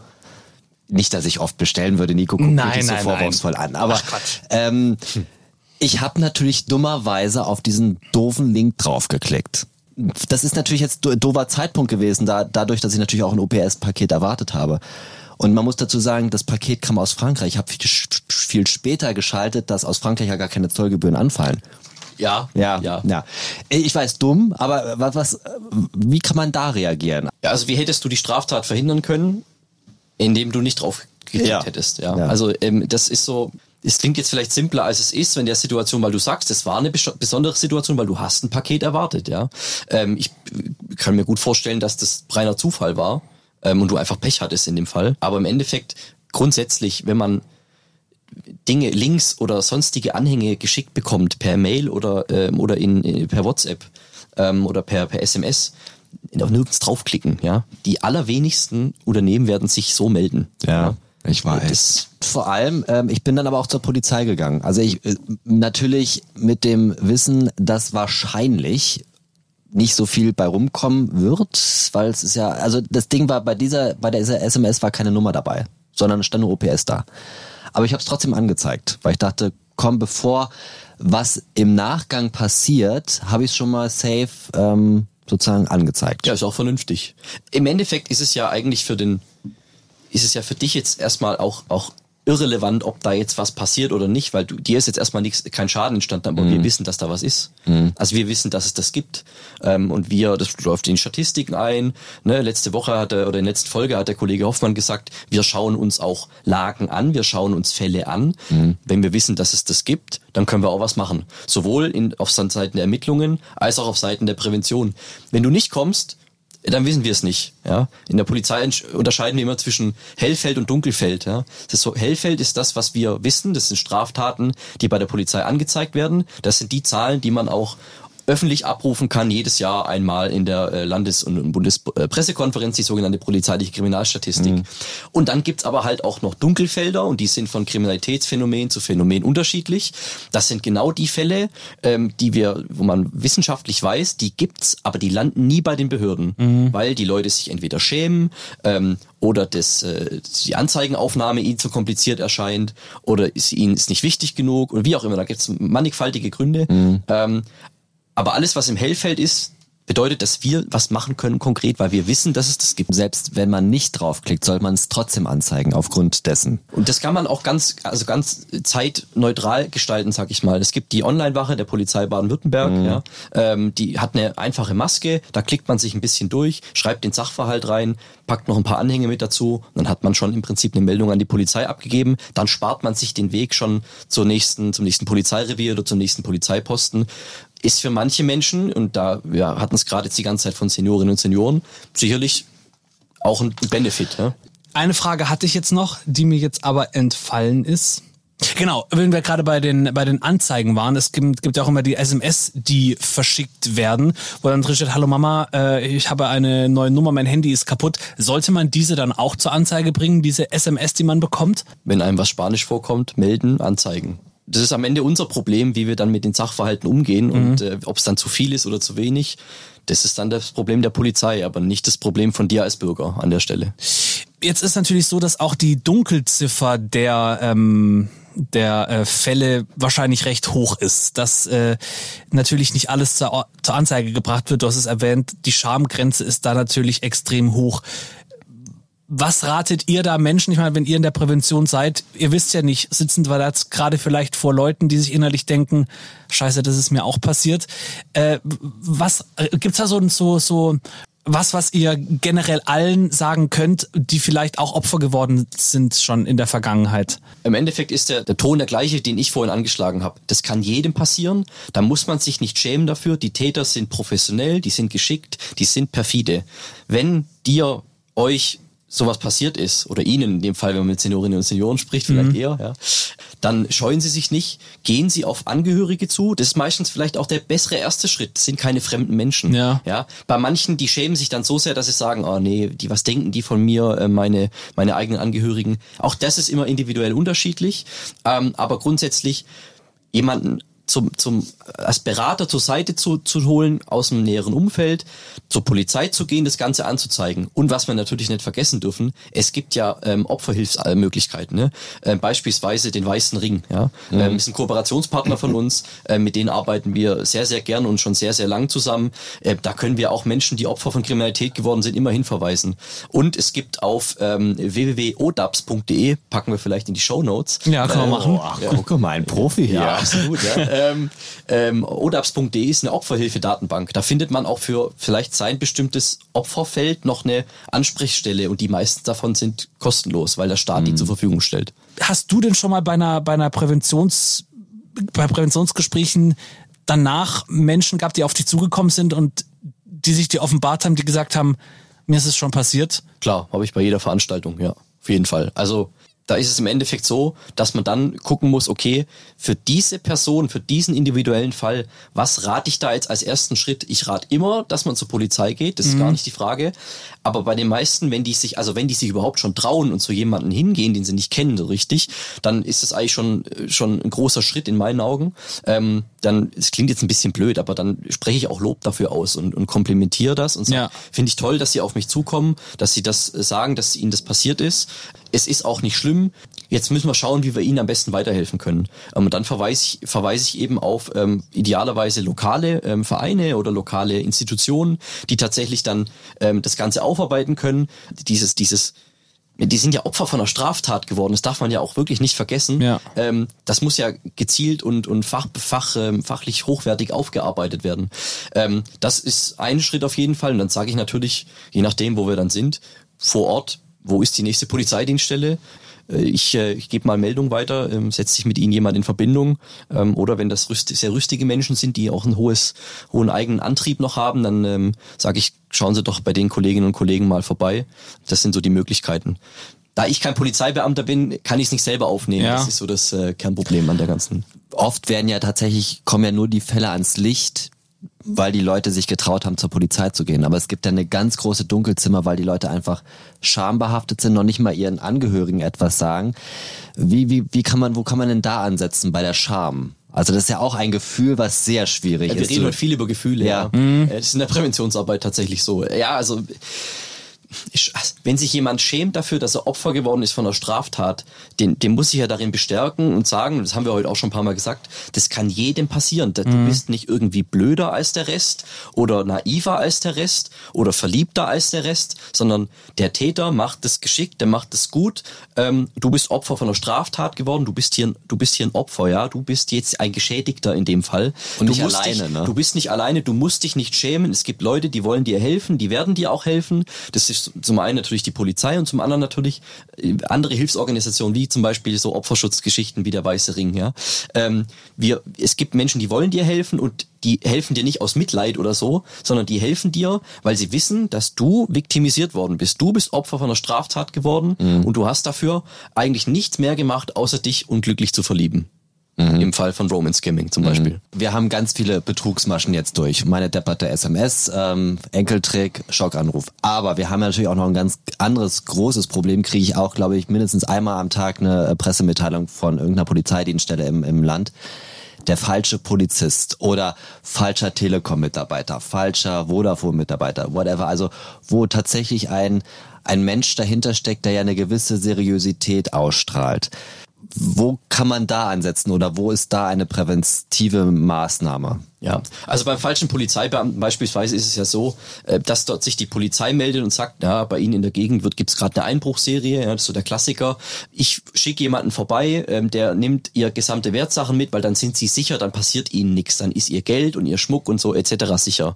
Nicht, dass ich oft bestellen würde, Nico guckt nein, mich so nein, vorwurfsvoll nein. an. Aber ähm, ich habe natürlich dummerweise auf diesen doofen Link draufgeklickt das ist natürlich jetzt ein doofer Zeitpunkt gewesen, da, dadurch, dass ich natürlich auch ein OPS-Paket erwartet habe. Und man muss dazu sagen, das Paket kam aus Frankreich. Ich habe viel, später geschaltet, dass aus Frankreich ja gar keine Zollgebühren anfallen. Ja, ja, ja, ja. Ich weiß dumm, aber was, was, wie kann man da reagieren? Also wie hättest du die Straftat verhindern können, indem du nicht drauf geklickt ja. hättest? Ja. ja. Also ähm, das ist so, es klingt jetzt vielleicht simpler, als es ist, wenn der Situation, weil du sagst, es war eine besondere Situation, weil du hast ein Paket erwartet, ja. Ähm, ich kann mir gut vorstellen, dass das reiner Zufall war ähm, und du einfach Pech hattest in dem Fall. Aber im Endeffekt, grundsätzlich, wenn man Dinge, Links oder sonstige Anhänge geschickt bekommt per Mail oder, ähm, oder in, in, per WhatsApp ähm, oder per, per SMS, auf nirgends draufklicken, ja. Die allerwenigsten Unternehmen werden sich so melden. ja. ja? Ich weiß. Das, vor allem, ähm, ich bin dann aber auch zur Polizei gegangen. Also ich äh, natürlich mit dem Wissen, dass wahrscheinlich nicht so viel bei rumkommen wird, weil es ist ja, also das Ding war bei dieser, bei dieser SMS war keine Nummer dabei, sondern stand nur OPS da. Aber ich habe es trotzdem angezeigt, weil ich dachte, komm, bevor was im Nachgang passiert, habe ich es schon mal safe ähm, sozusagen angezeigt. Ja, ist auch vernünftig. Im Endeffekt ist es ja eigentlich für den ist es ja für dich jetzt erstmal auch, auch irrelevant, ob da jetzt was passiert oder nicht, weil du, dir ist jetzt erstmal nichts, kein Schaden entstanden, aber Mhm. wir wissen, dass da was ist. Also wir wissen, dass es das gibt. Ähm, und wir, das läuft in Statistiken ein. Ne, letzte Woche hat er, oder in der letzten Folge hat der Kollege Hoffmann gesagt, wir schauen uns auch Lagen an, wir schauen uns Fälle an. Mhm. Wenn wir wissen, dass es das gibt, dann können wir auch was machen. Sowohl in, auf Seiten der Ermittlungen als auch auf Seiten der Prävention. Wenn du nicht kommst, dann wissen wir es nicht. Ja? In der Polizei unterscheiden wir immer zwischen Hellfeld und Dunkelfeld. Ja? Das ist so, Hellfeld ist das, was wir wissen. Das sind Straftaten, die bei der Polizei angezeigt werden. Das sind die Zahlen, die man auch öffentlich abrufen kann, jedes Jahr einmal in der äh, Landes- und Bundespressekonferenz, die sogenannte polizeiliche Kriminalstatistik. Und dann gibt's aber halt auch noch Dunkelfelder und die sind von Kriminalitätsphänomen zu Phänomen unterschiedlich. Das sind genau die Fälle, ähm, die wir, wo man wissenschaftlich weiß, die gibt's, aber die landen nie bei den Behörden, weil die Leute sich entweder schämen ähm, oder das, äh, die Anzeigenaufnahme ihnen zu kompliziert erscheint oder ist ihnen ist nicht wichtig genug oder wie auch immer. Da gibt's mannigfaltige Gründe. Ähm, aber alles, was im Hellfeld ist, bedeutet, dass wir was machen können konkret, weil wir wissen, dass es das gibt. Selbst wenn man nicht draufklickt, soll man es trotzdem anzeigen aufgrund dessen. Und das kann man auch ganz, also ganz zeitneutral gestalten, sag ich mal. Es gibt die Online-Wache der Polizei Baden-Württemberg, ja. Ähm, die hat eine einfache Maske, da klickt man sich ein bisschen durch, schreibt den Sachverhalt rein, packt noch ein paar Anhänge mit dazu, dann hat man schon im Prinzip eine Meldung an die Polizei abgegeben, dann spart man sich den Weg schon zur nächsten, zum nächsten Polizeirevier oder zum nächsten Polizeiposten. Ist für manche Menschen, und da wir hatten es gerade jetzt die ganze Zeit von Seniorinnen und Senioren, sicherlich auch ein Benefit. Ja? Eine Frage hatte ich jetzt noch, die mir jetzt aber entfallen ist. Genau, wenn wir gerade bei den, bei den Anzeigen waren, es gibt, gibt ja auch immer die SMS, die verschickt werden, wo dann drin steht, hallo Mama, äh, ich habe eine neue Nummer, mein Handy ist kaputt. Sollte man diese dann auch zur Anzeige bringen, diese SMS, die man bekommt? wenn einem was Spanisch vorkommt, melden, anzeigen. Das ist am Ende unser Problem, wie wir dann mit den Sachverhalten umgehen und äh, ob es dann zu viel ist oder zu wenig. Das ist dann das Problem der Polizei, aber nicht das Problem von dir als Bürger an der Stelle. Jetzt ist natürlich so, dass auch die Dunkelziffer der ähm, der äh, Fälle wahrscheinlich recht hoch ist, dass äh, natürlich nicht alles zur, zur Anzeige gebracht wird. Du hast es erwähnt, die Schamgrenze ist da natürlich extrem hoch. Was ratet ihr da Menschen? Ich meine, wenn ihr in der Prävention seid, ihr wisst ja nicht, sitzen wir da gerade vielleicht vor Leuten, die sich innerlich denken, scheiße, das ist mir auch passiert. Äh, was äh, gibt's da so so so was, was ihr generell allen sagen könnt, die vielleicht auch Opfer geworden sind schon in der Vergangenheit? Im Endeffekt ist der, der Ton der gleiche, den ich vorhin angeschlagen habe. Das kann jedem passieren. Da muss man sich nicht schämen dafür. Die Täter sind professionell, die sind geschickt, die sind perfide. Wenn dir, euch sowas passiert ist, oder Ihnen in dem Fall, wenn man mit Seniorinnen und Senioren spricht, vielleicht eher, ja, dann scheuen Sie sich nicht, gehen Sie auf Angehörige zu. Das ist meistens vielleicht auch der bessere erste Schritt. Das sind keine fremden Menschen. Ja. Ja, bei manchen, die schämen sich dann so sehr, dass sie sagen, oh nee, die, was denken die von mir, äh, meine, meine eigenen Angehörigen. Auch das ist immer individuell unterschiedlich. Ähm, aber grundsätzlich jemanden zum, zum, als Berater zur Seite zu, zu holen, aus dem näheren Umfeld, zur Polizei zu gehen, das Ganze anzuzeigen. Und was wir natürlich nicht vergessen dürfen, es gibt ja ähm, Opferhilfsmöglichkeiten. Ne? Ähm, beispielsweise den Weißen Ring. Ja? Ähm, ist ein Kooperationspartner von uns, ähm, mit denen arbeiten wir sehr, sehr gern und schon sehr, sehr lang zusammen. Äh, da können wir auch Menschen, die Opfer von Kriminalität geworden sind, immer hinverweisen. Und es gibt auf ähm, www.odaps.de, packen wir vielleicht in die Show Notes, Ja, kann man machen. Ach, guck mal, ein Profi hier. ja, absolut. Ja. ähm, ähm, odaps.de ist eine Opferhilfe-Datenbank. Da findet man auch für vielleicht sein bestimmtes Opferfeld noch eine Ansprechstelle und die meisten davon sind kostenlos, weil der Staat die zur Verfügung stellt. Hast du denn schon mal bei einer, bei einer Präventions, bei Präventionsgesprächen danach Menschen gehabt, die auf dich zugekommen sind und die sich dir offenbart haben, die gesagt haben, mir ist es schon passiert? Klar, habe ich bei jeder Veranstaltung, ja, auf jeden Fall. Also da ist es im Endeffekt so, dass man dann gucken muss, okay, für diese Person, für diesen individuellen Fall, was rate ich da jetzt als ersten Schritt? Ich rate immer, dass man zur Polizei geht, das ist gar nicht die Frage. Aber bei den meisten, wenn die sich, also wenn die sich überhaupt schon trauen und zu jemanden hingehen, den sie nicht kennen, so richtig, dann ist das eigentlich schon, schon ein großer Schritt in meinen Augen. Ähm, dann, es klingt jetzt ein bisschen blöd, aber dann spreche ich auch Lob dafür aus und, und komplimentiere das und sage, Ja. finde ich toll, dass sie auf mich zukommen, dass sie das äh, sagen, dass ihnen das passiert ist. Es ist auch nicht schlimm. Jetzt müssen wir schauen, wie wir ihnen am besten weiterhelfen können. Ähm, und dann verweise ich, verweise ich eben auf ähm, idealerweise lokale ähm, Vereine oder lokale Institutionen, die tatsächlich dann ähm, das Ganze aufarbeiten können. Dieses, dieses die sind ja Opfer von einer Straftat geworden. Das darf man ja auch wirklich nicht vergessen. Ja. Ähm, das muss ja gezielt und, und fach, fach, ähm, fachlich hochwertig aufgearbeitet werden. Ähm, das ist ein Schritt auf jeden Fall. Und dann sage ich natürlich, je nachdem, wo wir dann sind, vor Ort, wo ist die nächste Polizeidienststelle? Äh, Ich, äh, ich gebe mal Meldung weiter, ähm, setzt sich mit ihnen jemand in Verbindung. Ähm, oder wenn das rüst, sehr rüstige Menschen sind, die auch einen hohes, hohen eigenen Antrieb noch haben, dann ähm, sage ich, schauen Sie doch bei den Kolleginnen und Kollegen mal vorbei. Das sind so die Möglichkeiten. Da ich kein Polizeibeamter bin, kann ich es nicht selber aufnehmen. Ja. Das ist so das äh, Kernproblem an der ganzen. Oft werden ja tatsächlich, kommen ja nur die Fälle ans Licht, weil die Leute sich getraut haben, zur Polizei zu gehen. Aber es gibt ja eine ganz große Dunkelzimmer, weil die Leute einfach schambehaftet sind, noch nicht mal ihren Angehörigen etwas sagen. Wie, wie, wie kann man, wo kann man denn da ansetzen bei der Scham? Also das ist ja auch ein Gefühl, was sehr schwierig Ja, wir ist. reden Du- heute viel über Gefühle. Ja. Ja. Äh, Das ist in der Präventionsarbeit tatsächlich so. Ja, also wenn sich jemand schämt dafür, dass er Opfer geworden ist von einer Straftat, den, den muss ich ja darin bestärken und sagen, das haben wir heute auch schon ein paar Mal gesagt, das kann jedem passieren. Du bist nicht irgendwie blöder als der Rest oder naiver als der Rest oder verliebter als der Rest, sondern der Täter macht das geschickt, der macht das gut. Ähm, du bist Opfer von einer Straftat geworden, du bist hier, ein- du bist hier ein Opfer, ja, du bist jetzt ein Geschädigter in dem Fall. Und du nicht alleine, dich, ne? Du bist nicht alleine, du musst dich nicht schämen. Es gibt Leute, die wollen dir helfen, die werden dir auch helfen. Das ist zum einen natürlich die Polizei und zum anderen natürlich äh, andere Hilfsorganisationen, wie zum Beispiel so Opferschutzgeschichten wie der Weiße Ring. Ja, ähm, wir, es gibt Menschen, die wollen dir helfen und die helfen dir nicht aus Mitleid oder so, sondern die helfen dir, weil sie wissen, dass du viktimisiert worden bist. Du bist Opfer von einer Straftat geworden und du hast dafür eigentlich nichts mehr gemacht, außer dich unglücklich zu verlieben. Im Fall von Roman Skimming zum Beispiel. Wir haben ganz viele Betrugsmaschen jetzt durch. Meine depperte SMS, ähm, Enkeltrick, Schockanruf. Aber wir haben natürlich auch noch ein ganz anderes großes Problem. Kriege ich auch, glaube ich, mindestens einmal am Tag eine äh, Pressemitteilung von irgendeiner Polizeidienststelle im, im Land. Der falsche Polizist oder falscher Telekom-Mitarbeiter, falscher Vodafone-Mitarbeiter, whatever. Also wo tatsächlich ein, ein Mensch dahinter steckt, der ja eine gewisse Seriosität ausstrahlt. Wo kann man da ansetzen oder wo ist da eine präventive Maßnahme? Ja, also beim falschen Polizeibeamten beispielsweise ist es ja so, äh, dass dort sich die Polizei meldet und sagt, ja, bei Ihnen in der Gegend wird gibt's gerade eine Einbruchserie, ja, das ist so der Klassiker. Ich schicke jemanden vorbei, ähm, der nimmt ihr gesamte Wertsachen mit, weil dann sind sie sicher, dann passiert ihnen nichts, dann ist ihr Geld und ihr Schmuck und so etc. sicher.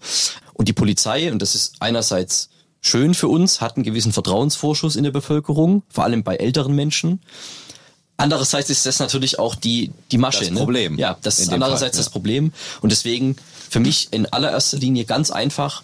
Und die Polizei, und das ist einerseits schön für uns, hat einen gewissen Vertrauensvorschuss in der Bevölkerung, vor allem bei älteren Menschen. Andererseits ist das natürlich auch die, die Masche. Das ne? Problem. Ja, das ist andererseits Fall, ja. das Problem. Und deswegen für mich in allererster Linie ganz einfach,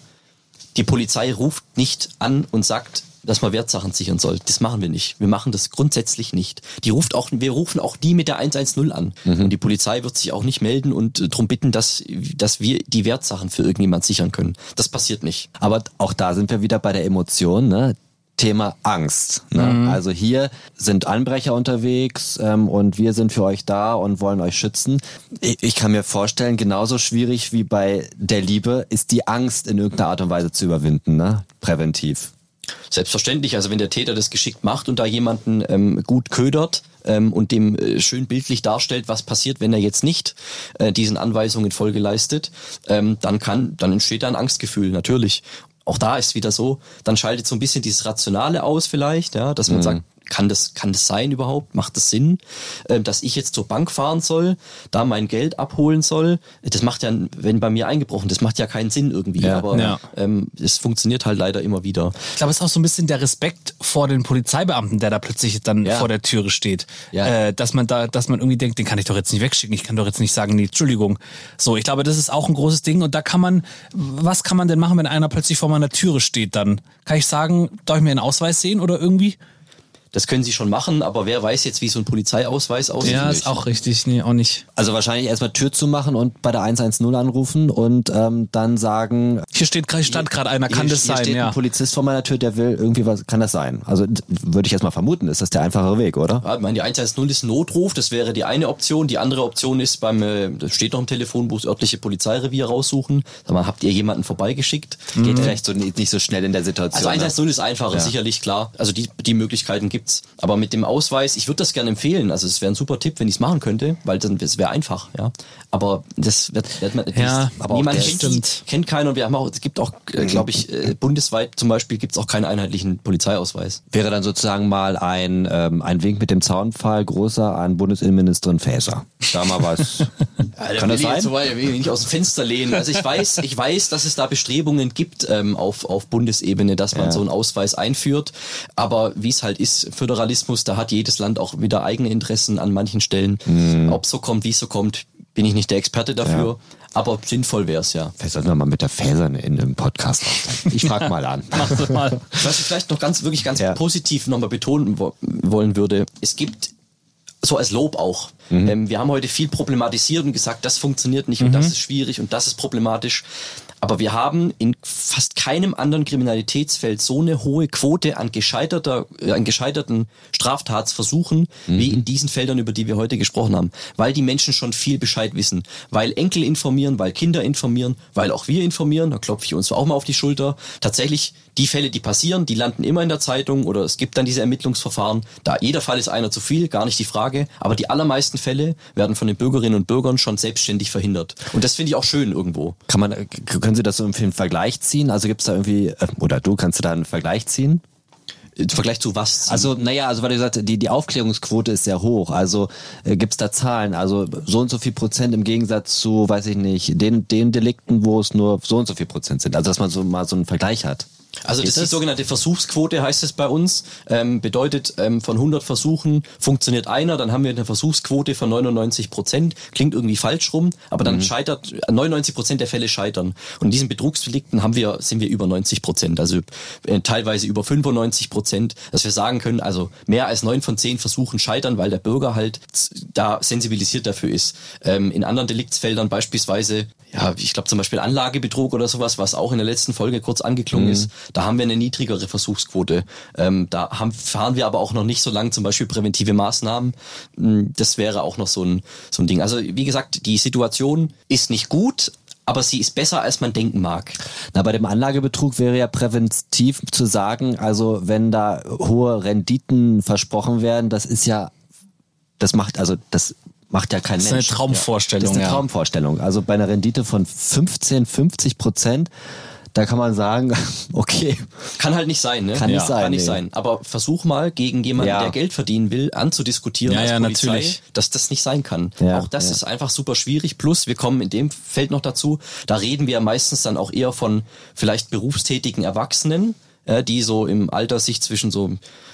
die Polizei ruft nicht an und sagt, dass man Wertsachen sichern soll. Das machen wir nicht. Wir machen das grundsätzlich nicht. Die ruft auch, wir rufen auch nie mit der 110 an. Mhm. Und die Polizei wird sich auch nicht melden und äh, darum bitten, dass, dass wir die Wertsachen für irgendjemand sichern können. Das passiert nicht. Aber auch da sind wir wieder bei der Emotion, ne? Thema Angst. Ne? Also hier sind Anbrecher unterwegs ähm, und wir sind für euch da und wollen euch schützen. Ich, ich kann mir vorstellen, genauso schwierig wie bei der Liebe ist die Angst in irgendeiner Art und Weise zu überwinden, ne? Präventiv. Selbstverständlich, also wenn der Täter das geschickt macht und da jemanden ähm, gut ködert ähm, und dem äh, schön bildlich darstellt, was passiert, wenn er jetzt nicht äh, diesen Anweisungen Folge leistet, ähm, dann kann, dann entsteht da ein Angstgefühl, natürlich. Auch da ist wieder so, dann schaltet so ein bisschen dieses Rationale aus vielleicht, ja, dass man sagt, kann das, kann das sein überhaupt? Macht das Sinn, äh, dass ich jetzt zur Bank fahren soll, da mein Geld abholen soll? Das macht ja, wenn bei mir eingebrochen, das macht ja keinen Sinn irgendwie. Ja. aber Ja. ähm, es funktioniert halt leider immer wieder. Ich glaube, es ist auch so ein bisschen der Respekt vor den Polizeibeamten, der da plötzlich dann Ja. vor der Türe steht. Ja. Äh, dass man da, dass man irgendwie denkt, den kann ich doch jetzt nicht wegschicken. Ich kann doch jetzt nicht sagen, nee, Entschuldigung. So, ich glaube, das ist auch ein großes Ding. Und da kann man, was kann man denn machen, wenn einer plötzlich vor meiner Türe steht? Dann kann ich sagen, darf ich mir einen Ausweis sehen oder irgendwie? Das können sie schon machen, aber wer weiß jetzt, wie so ein Polizeiausweis aussieht? Ja, ist auch richtig. Nee, auch nicht. Also wahrscheinlich erstmal Tür zu machen und bei der 110 anrufen und ähm, dann sagen, Hier steht, gerade- stand gerade einer, kann hier, das hier sein, steht ja. ein Polizist vor meiner Tür, der will irgendwie was, kann das sein? Also würde ich erstmal vermuten, ist das der einfachere Weg, oder? Ja, ich meine, die 110 ist ein Notruf, das wäre die eine Option. Die andere Option ist beim, äh, das steht noch im Telefonbuch, das örtliche Polizeirevier raussuchen. Sag mal, habt ihr jemanden vorbeigeschickt? Geht vielleicht so nicht, nicht so schnell in der Situation. Also ne? 110 ist einfacher, Ja. sicherlich klar. Also die, die Möglichkeiten gibt's gibt's. Aber mit dem Ausweis, ich würde das gerne empfehlen. Also es wäre ein super Tipp, wenn ich es machen könnte, weil dann es wäre einfach, ja. Aber das wird, wird man, Ja, das, aber niemand kennt, stimmt. kennt keiner. Und wir haben auch, es gibt auch, äh, glaube ich, äh, bundesweit zum Beispiel gibt's auch keinen einheitlichen Polizeiausweis. Wäre dann sozusagen mal ein, ähm, ein Wink mit dem Zaunpfahl großer an Bundesinnenministerin Faeser. Da mal was. Kann das ich sein? jetzt So weit, will ich nicht aus dem Fenster lehnen. Also ich weiß, ich weiß, dass es da Bestrebungen gibt ähm, auf, auf Bundesebene, dass man Ja. so einen Ausweis einführt. Aber wie es halt ist, Föderalismus, da hat jedes Land auch wieder eigene Interessen an manchen Stellen. Mhm. Ob so kommt, wie es so kommt, bin ich nicht der Experte dafür. Aber sinnvoll wäre es ja. Vielleicht sollten wir mal mit der Faeser in einem Podcast aufzeichnen. Ich frag mal an. Mach das mal. Was ich vielleicht noch ganz, wirklich ganz Ja. positiv nochmal betonen wo wollen würde, es gibt so als Lob auch. Mhm. Ähm, wir haben heute viel problematisiert und gesagt, das funktioniert nicht und das ist schwierig und das ist problematisch. Aber wir haben in fast keinem anderen Kriminalitätsfeld so eine hohe Quote an gescheiterter, äh, an gescheiterten Straftatsversuchen wie in diesen Feldern, über die wir heute gesprochen haben. Weil die Menschen schon viel Bescheid wissen. Weil Enkel informieren, weil Kinder informieren, weil auch wir informieren. Da klopfe ich uns auch mal auf die Schulter. Tatsächlich, die Fälle, die passieren, die landen immer in der Zeitung oder es gibt dann diese Ermittlungsverfahren. Da jeder Fall ist einer zu viel, gar nicht die Frage. Aber die allermeisten Fälle werden von den Bürgerinnen und Bürgern schon selbstständig verhindert. Und das finde ich auch schön irgendwo. Kann man, können Sie das so einen Vergleich ziehen? Also gibt es da irgendwie, äh, oder du kannst du da einen Vergleich ziehen? Im Vergleich zu was? Also, naja, also weil du gesagt hast, die, die Aufklärungsquote ist sehr hoch. Also äh, gibt's da Zahlen? Also so und so viel Prozent im Gegensatz zu, weiß ich nicht, den, den Delikten, wo es nur so und so viel Prozent sind. Also dass man so mal so einen Vergleich hat. Also das ist die sogenannte Versuchsquote, heißt es bei uns. Ähm, bedeutet, ähm, von 100 Versuchen funktioniert einer, dann haben wir eine Versuchsquote von 99 Prozent. Klingt irgendwie falsch rum, aber dann scheitert, 99 Prozent der Fälle scheitern. Und in diesen Betrugsdelikten haben wir, sind wir über 90 Prozent, also äh, teilweise über 95 Prozent, dass wir sagen können, also mehr als neun von zehn Versuchen scheitern, weil der Bürger halt da sensibilisiert dafür ist. Ähm, in anderen Deliktsfeldern beispielsweise ja, ich glaube zum Beispiel Anlagebetrug oder sowas, was auch in der letzten Folge kurz angeklungen ist, da haben wir eine niedrigere Versuchsquote. Ähm, da haben, fahren wir aber auch noch nicht so lang zum Beispiel präventive Maßnahmen. Mm, Das wäre auch noch so ein, so ein Ding. Also wie gesagt, die Situation ist nicht gut, aber sie ist besser, als man denken mag. Na, bei dem Anlagebetrug wäre ja präventiv zu sagen, also wenn da hohe Renditen versprochen werden, das ist ja, das macht, also das macht ja kein Das ist eine Mensch. Traumvorstellung, Das ist eine ja. Traumvorstellung. Also bei einer Rendite von 15, 50 Prozent, da kann man sagen, okay, Kann halt nicht sein, ne? Kann nicht sein, Kann nicht nee. sein. Aber versuch mal gegen jemanden, Ja. der Geld verdienen will, anzudiskutieren Ja, als ja, Polizei, natürlich. dass das nicht sein kann. Ja, auch das ja. ist einfach super schwierig. Plus, wir kommen in dem Feld noch dazu, da reden wir meistens dann auch eher von vielleicht berufstätigen Erwachsenen, äh, die so im Alter sich zwischen so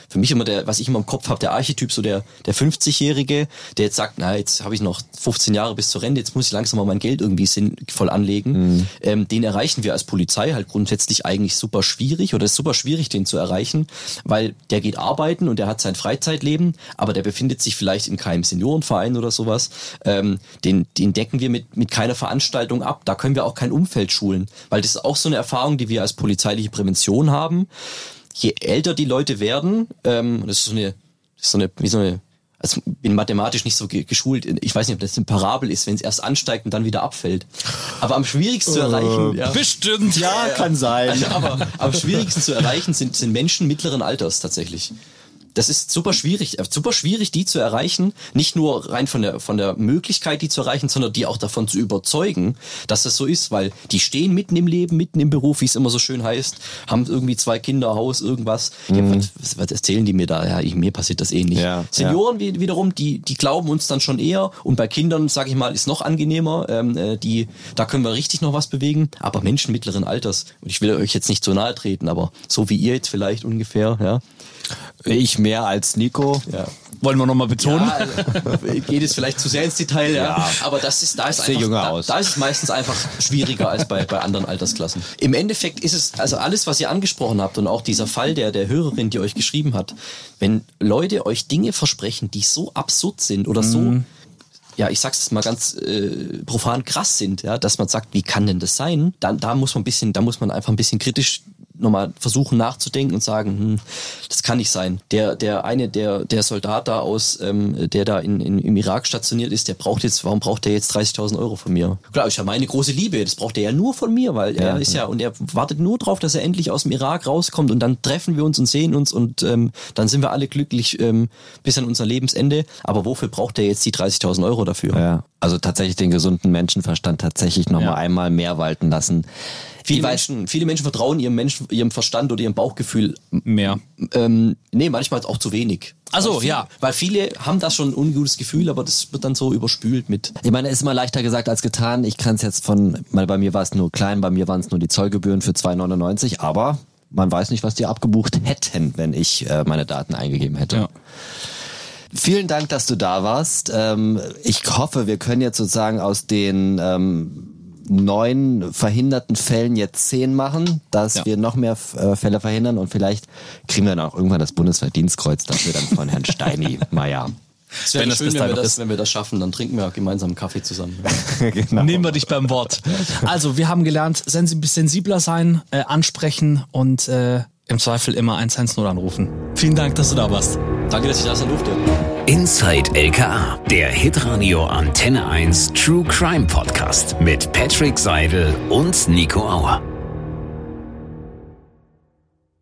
für mich immer der, was ich immer im Kopf habe, der Archetyp, so der, der 50-Jährige, der jetzt sagt, na, jetzt habe ich noch 15 Jahre bis zur Rente, jetzt muss ich langsam mal mein Geld irgendwie sinnvoll anlegen. Ähm, den erreichen wir als Polizei halt grundsätzlich eigentlich super schwierig oder es ist super schwierig, den zu erreichen, weil der geht arbeiten und der hat sein Freizeitleben, aber der befindet sich vielleicht in keinem Seniorenverein oder sowas. Ähm, den, den decken wir mit, mit keiner Veranstaltung ab. Da können wir auch kein Umfeld schulen, weil das ist auch so eine Erfahrung, die wir als polizeiliche Prävention haben je älter die Leute werden, ähm, das ist so eine, das ist so eine, wie so eine, also bin mathematisch nicht so ge- geschult. Ich weiß nicht, ob das eine Parabel ist, wenn es erst ansteigt und dann wieder abfällt. Aber am schwierigsten zu erreichen, ja. Bestimmt. ja, kann sein. Also, aber am schwierigsten zu erreichen sind, sind Menschen mittleren Alters tatsächlich. Das ist super schwierig, äh, super schwierig, die zu erreichen. Nicht nur rein von der, von der Möglichkeit, die zu erreichen, sondern die auch davon zu überzeugen, dass das so ist, weil die stehen mitten im Leben, mitten im Beruf, wie es immer so schön heißt, haben irgendwie zwei Kinder, Haus, irgendwas. Ja, was, was, erzählen die mir da? Ja, ich, mir passiert das eh nicht. Ja, Senioren wie- wiederum, die, die glauben uns dann schon eher. Und bei Kindern, sage ich mal, ist noch angenehmer. Ähm, äh, die, da können wir richtig noch was bewegen. Aber Menschen mittleren Alters, und ich will euch jetzt nicht so nahe treten, aber so wie ihr jetzt vielleicht ungefähr, ja. Ich mehr als Nico. ja. Wollen wir nochmal betonen? Ja, also, geht es vielleicht zu sehr ins Detail, ja. Ja. Aber das ist, da ist Sehe einfach, da, aus. da ist es meistens einfach schwieriger als bei, bei anderen Altersklassen. Im Endeffekt ist es, also alles, was ihr angesprochen habt und auch dieser Fall der, der Hörerin, die euch geschrieben hat, wenn Leute euch Dinge versprechen, die so absurd sind oder so, ja, ich sag's jetzt mal ganz äh, profan krass sind, ja, dass man sagt, wie kann denn das sein? Dann, da muss man ein bisschen, da muss man einfach ein bisschen kritisch nochmal versuchen nachzudenken und sagen, hm, das kann nicht sein. Der, der eine, der, der Soldat da aus, ähm, der da in, in, im Irak stationiert ist, der braucht jetzt, warum braucht der jetzt 30.000 Euro von mir? Klar, ist ja meine große Liebe, das braucht er ja nur von mir, weil er ist ja, und er wartet nur drauf, dass er endlich aus dem Irak rauskommt und dann treffen wir uns und sehen uns und ähm, dann sind wir alle glücklich ähm, bis an unser Lebensende. Aber wofür braucht er jetzt die 30.000 Euro dafür? Ja. Also tatsächlich den gesunden Menschenverstand tatsächlich nochmal Ja. einmal mehr walten lassen. Viele Menschen, viele Menschen vertrauen ihrem Menschen, ihrem Verstand oder ihrem Bauchgefühl. Mehr. Ähm, nee, manchmal auch zu wenig. Ach so, Weil viele, ja. Weil viele haben da schon ein ungutes Gefühl, aber das wird dann so überspült mit. Ich meine, ist immer leichter gesagt als getan. Ich kann es jetzt von, mal bei mir war es nur klein, bei mir waren es nur die Zollgebühren für 2,99, aber man weiß nicht, was die abgebucht hätten, wenn ich äh, meine Daten eingegeben hätte. Ja. Vielen Dank, dass du da warst. Ähm, ich hoffe, wir können jetzt sozusagen aus den ähm, neun verhinderten Fällen jetzt zehn machen, dass Ja. wir noch mehr äh, Fälle verhindern und vielleicht kriegen wir dann auch irgendwann das Bundesverdienstkreuz dafür dann von Herrn Steini. Naja. Es wäre schön, wenn wir, das, ist. wenn wir das schaffen, dann trinken wir gemeinsam einen Kaffee zusammen. genau. Nehmen wir dich beim Wort. Also, wir haben gelernt, sensi- sensibler sein, äh, ansprechen und äh, im Zweifel immer 110 anrufen. Vielen Dank, dass du da warst. Danke, dass ich da sein durfte. Inside LKA, der Hitradio Antenne 1 True Crime Podcast mit Patrick Seidel und Nico Auer.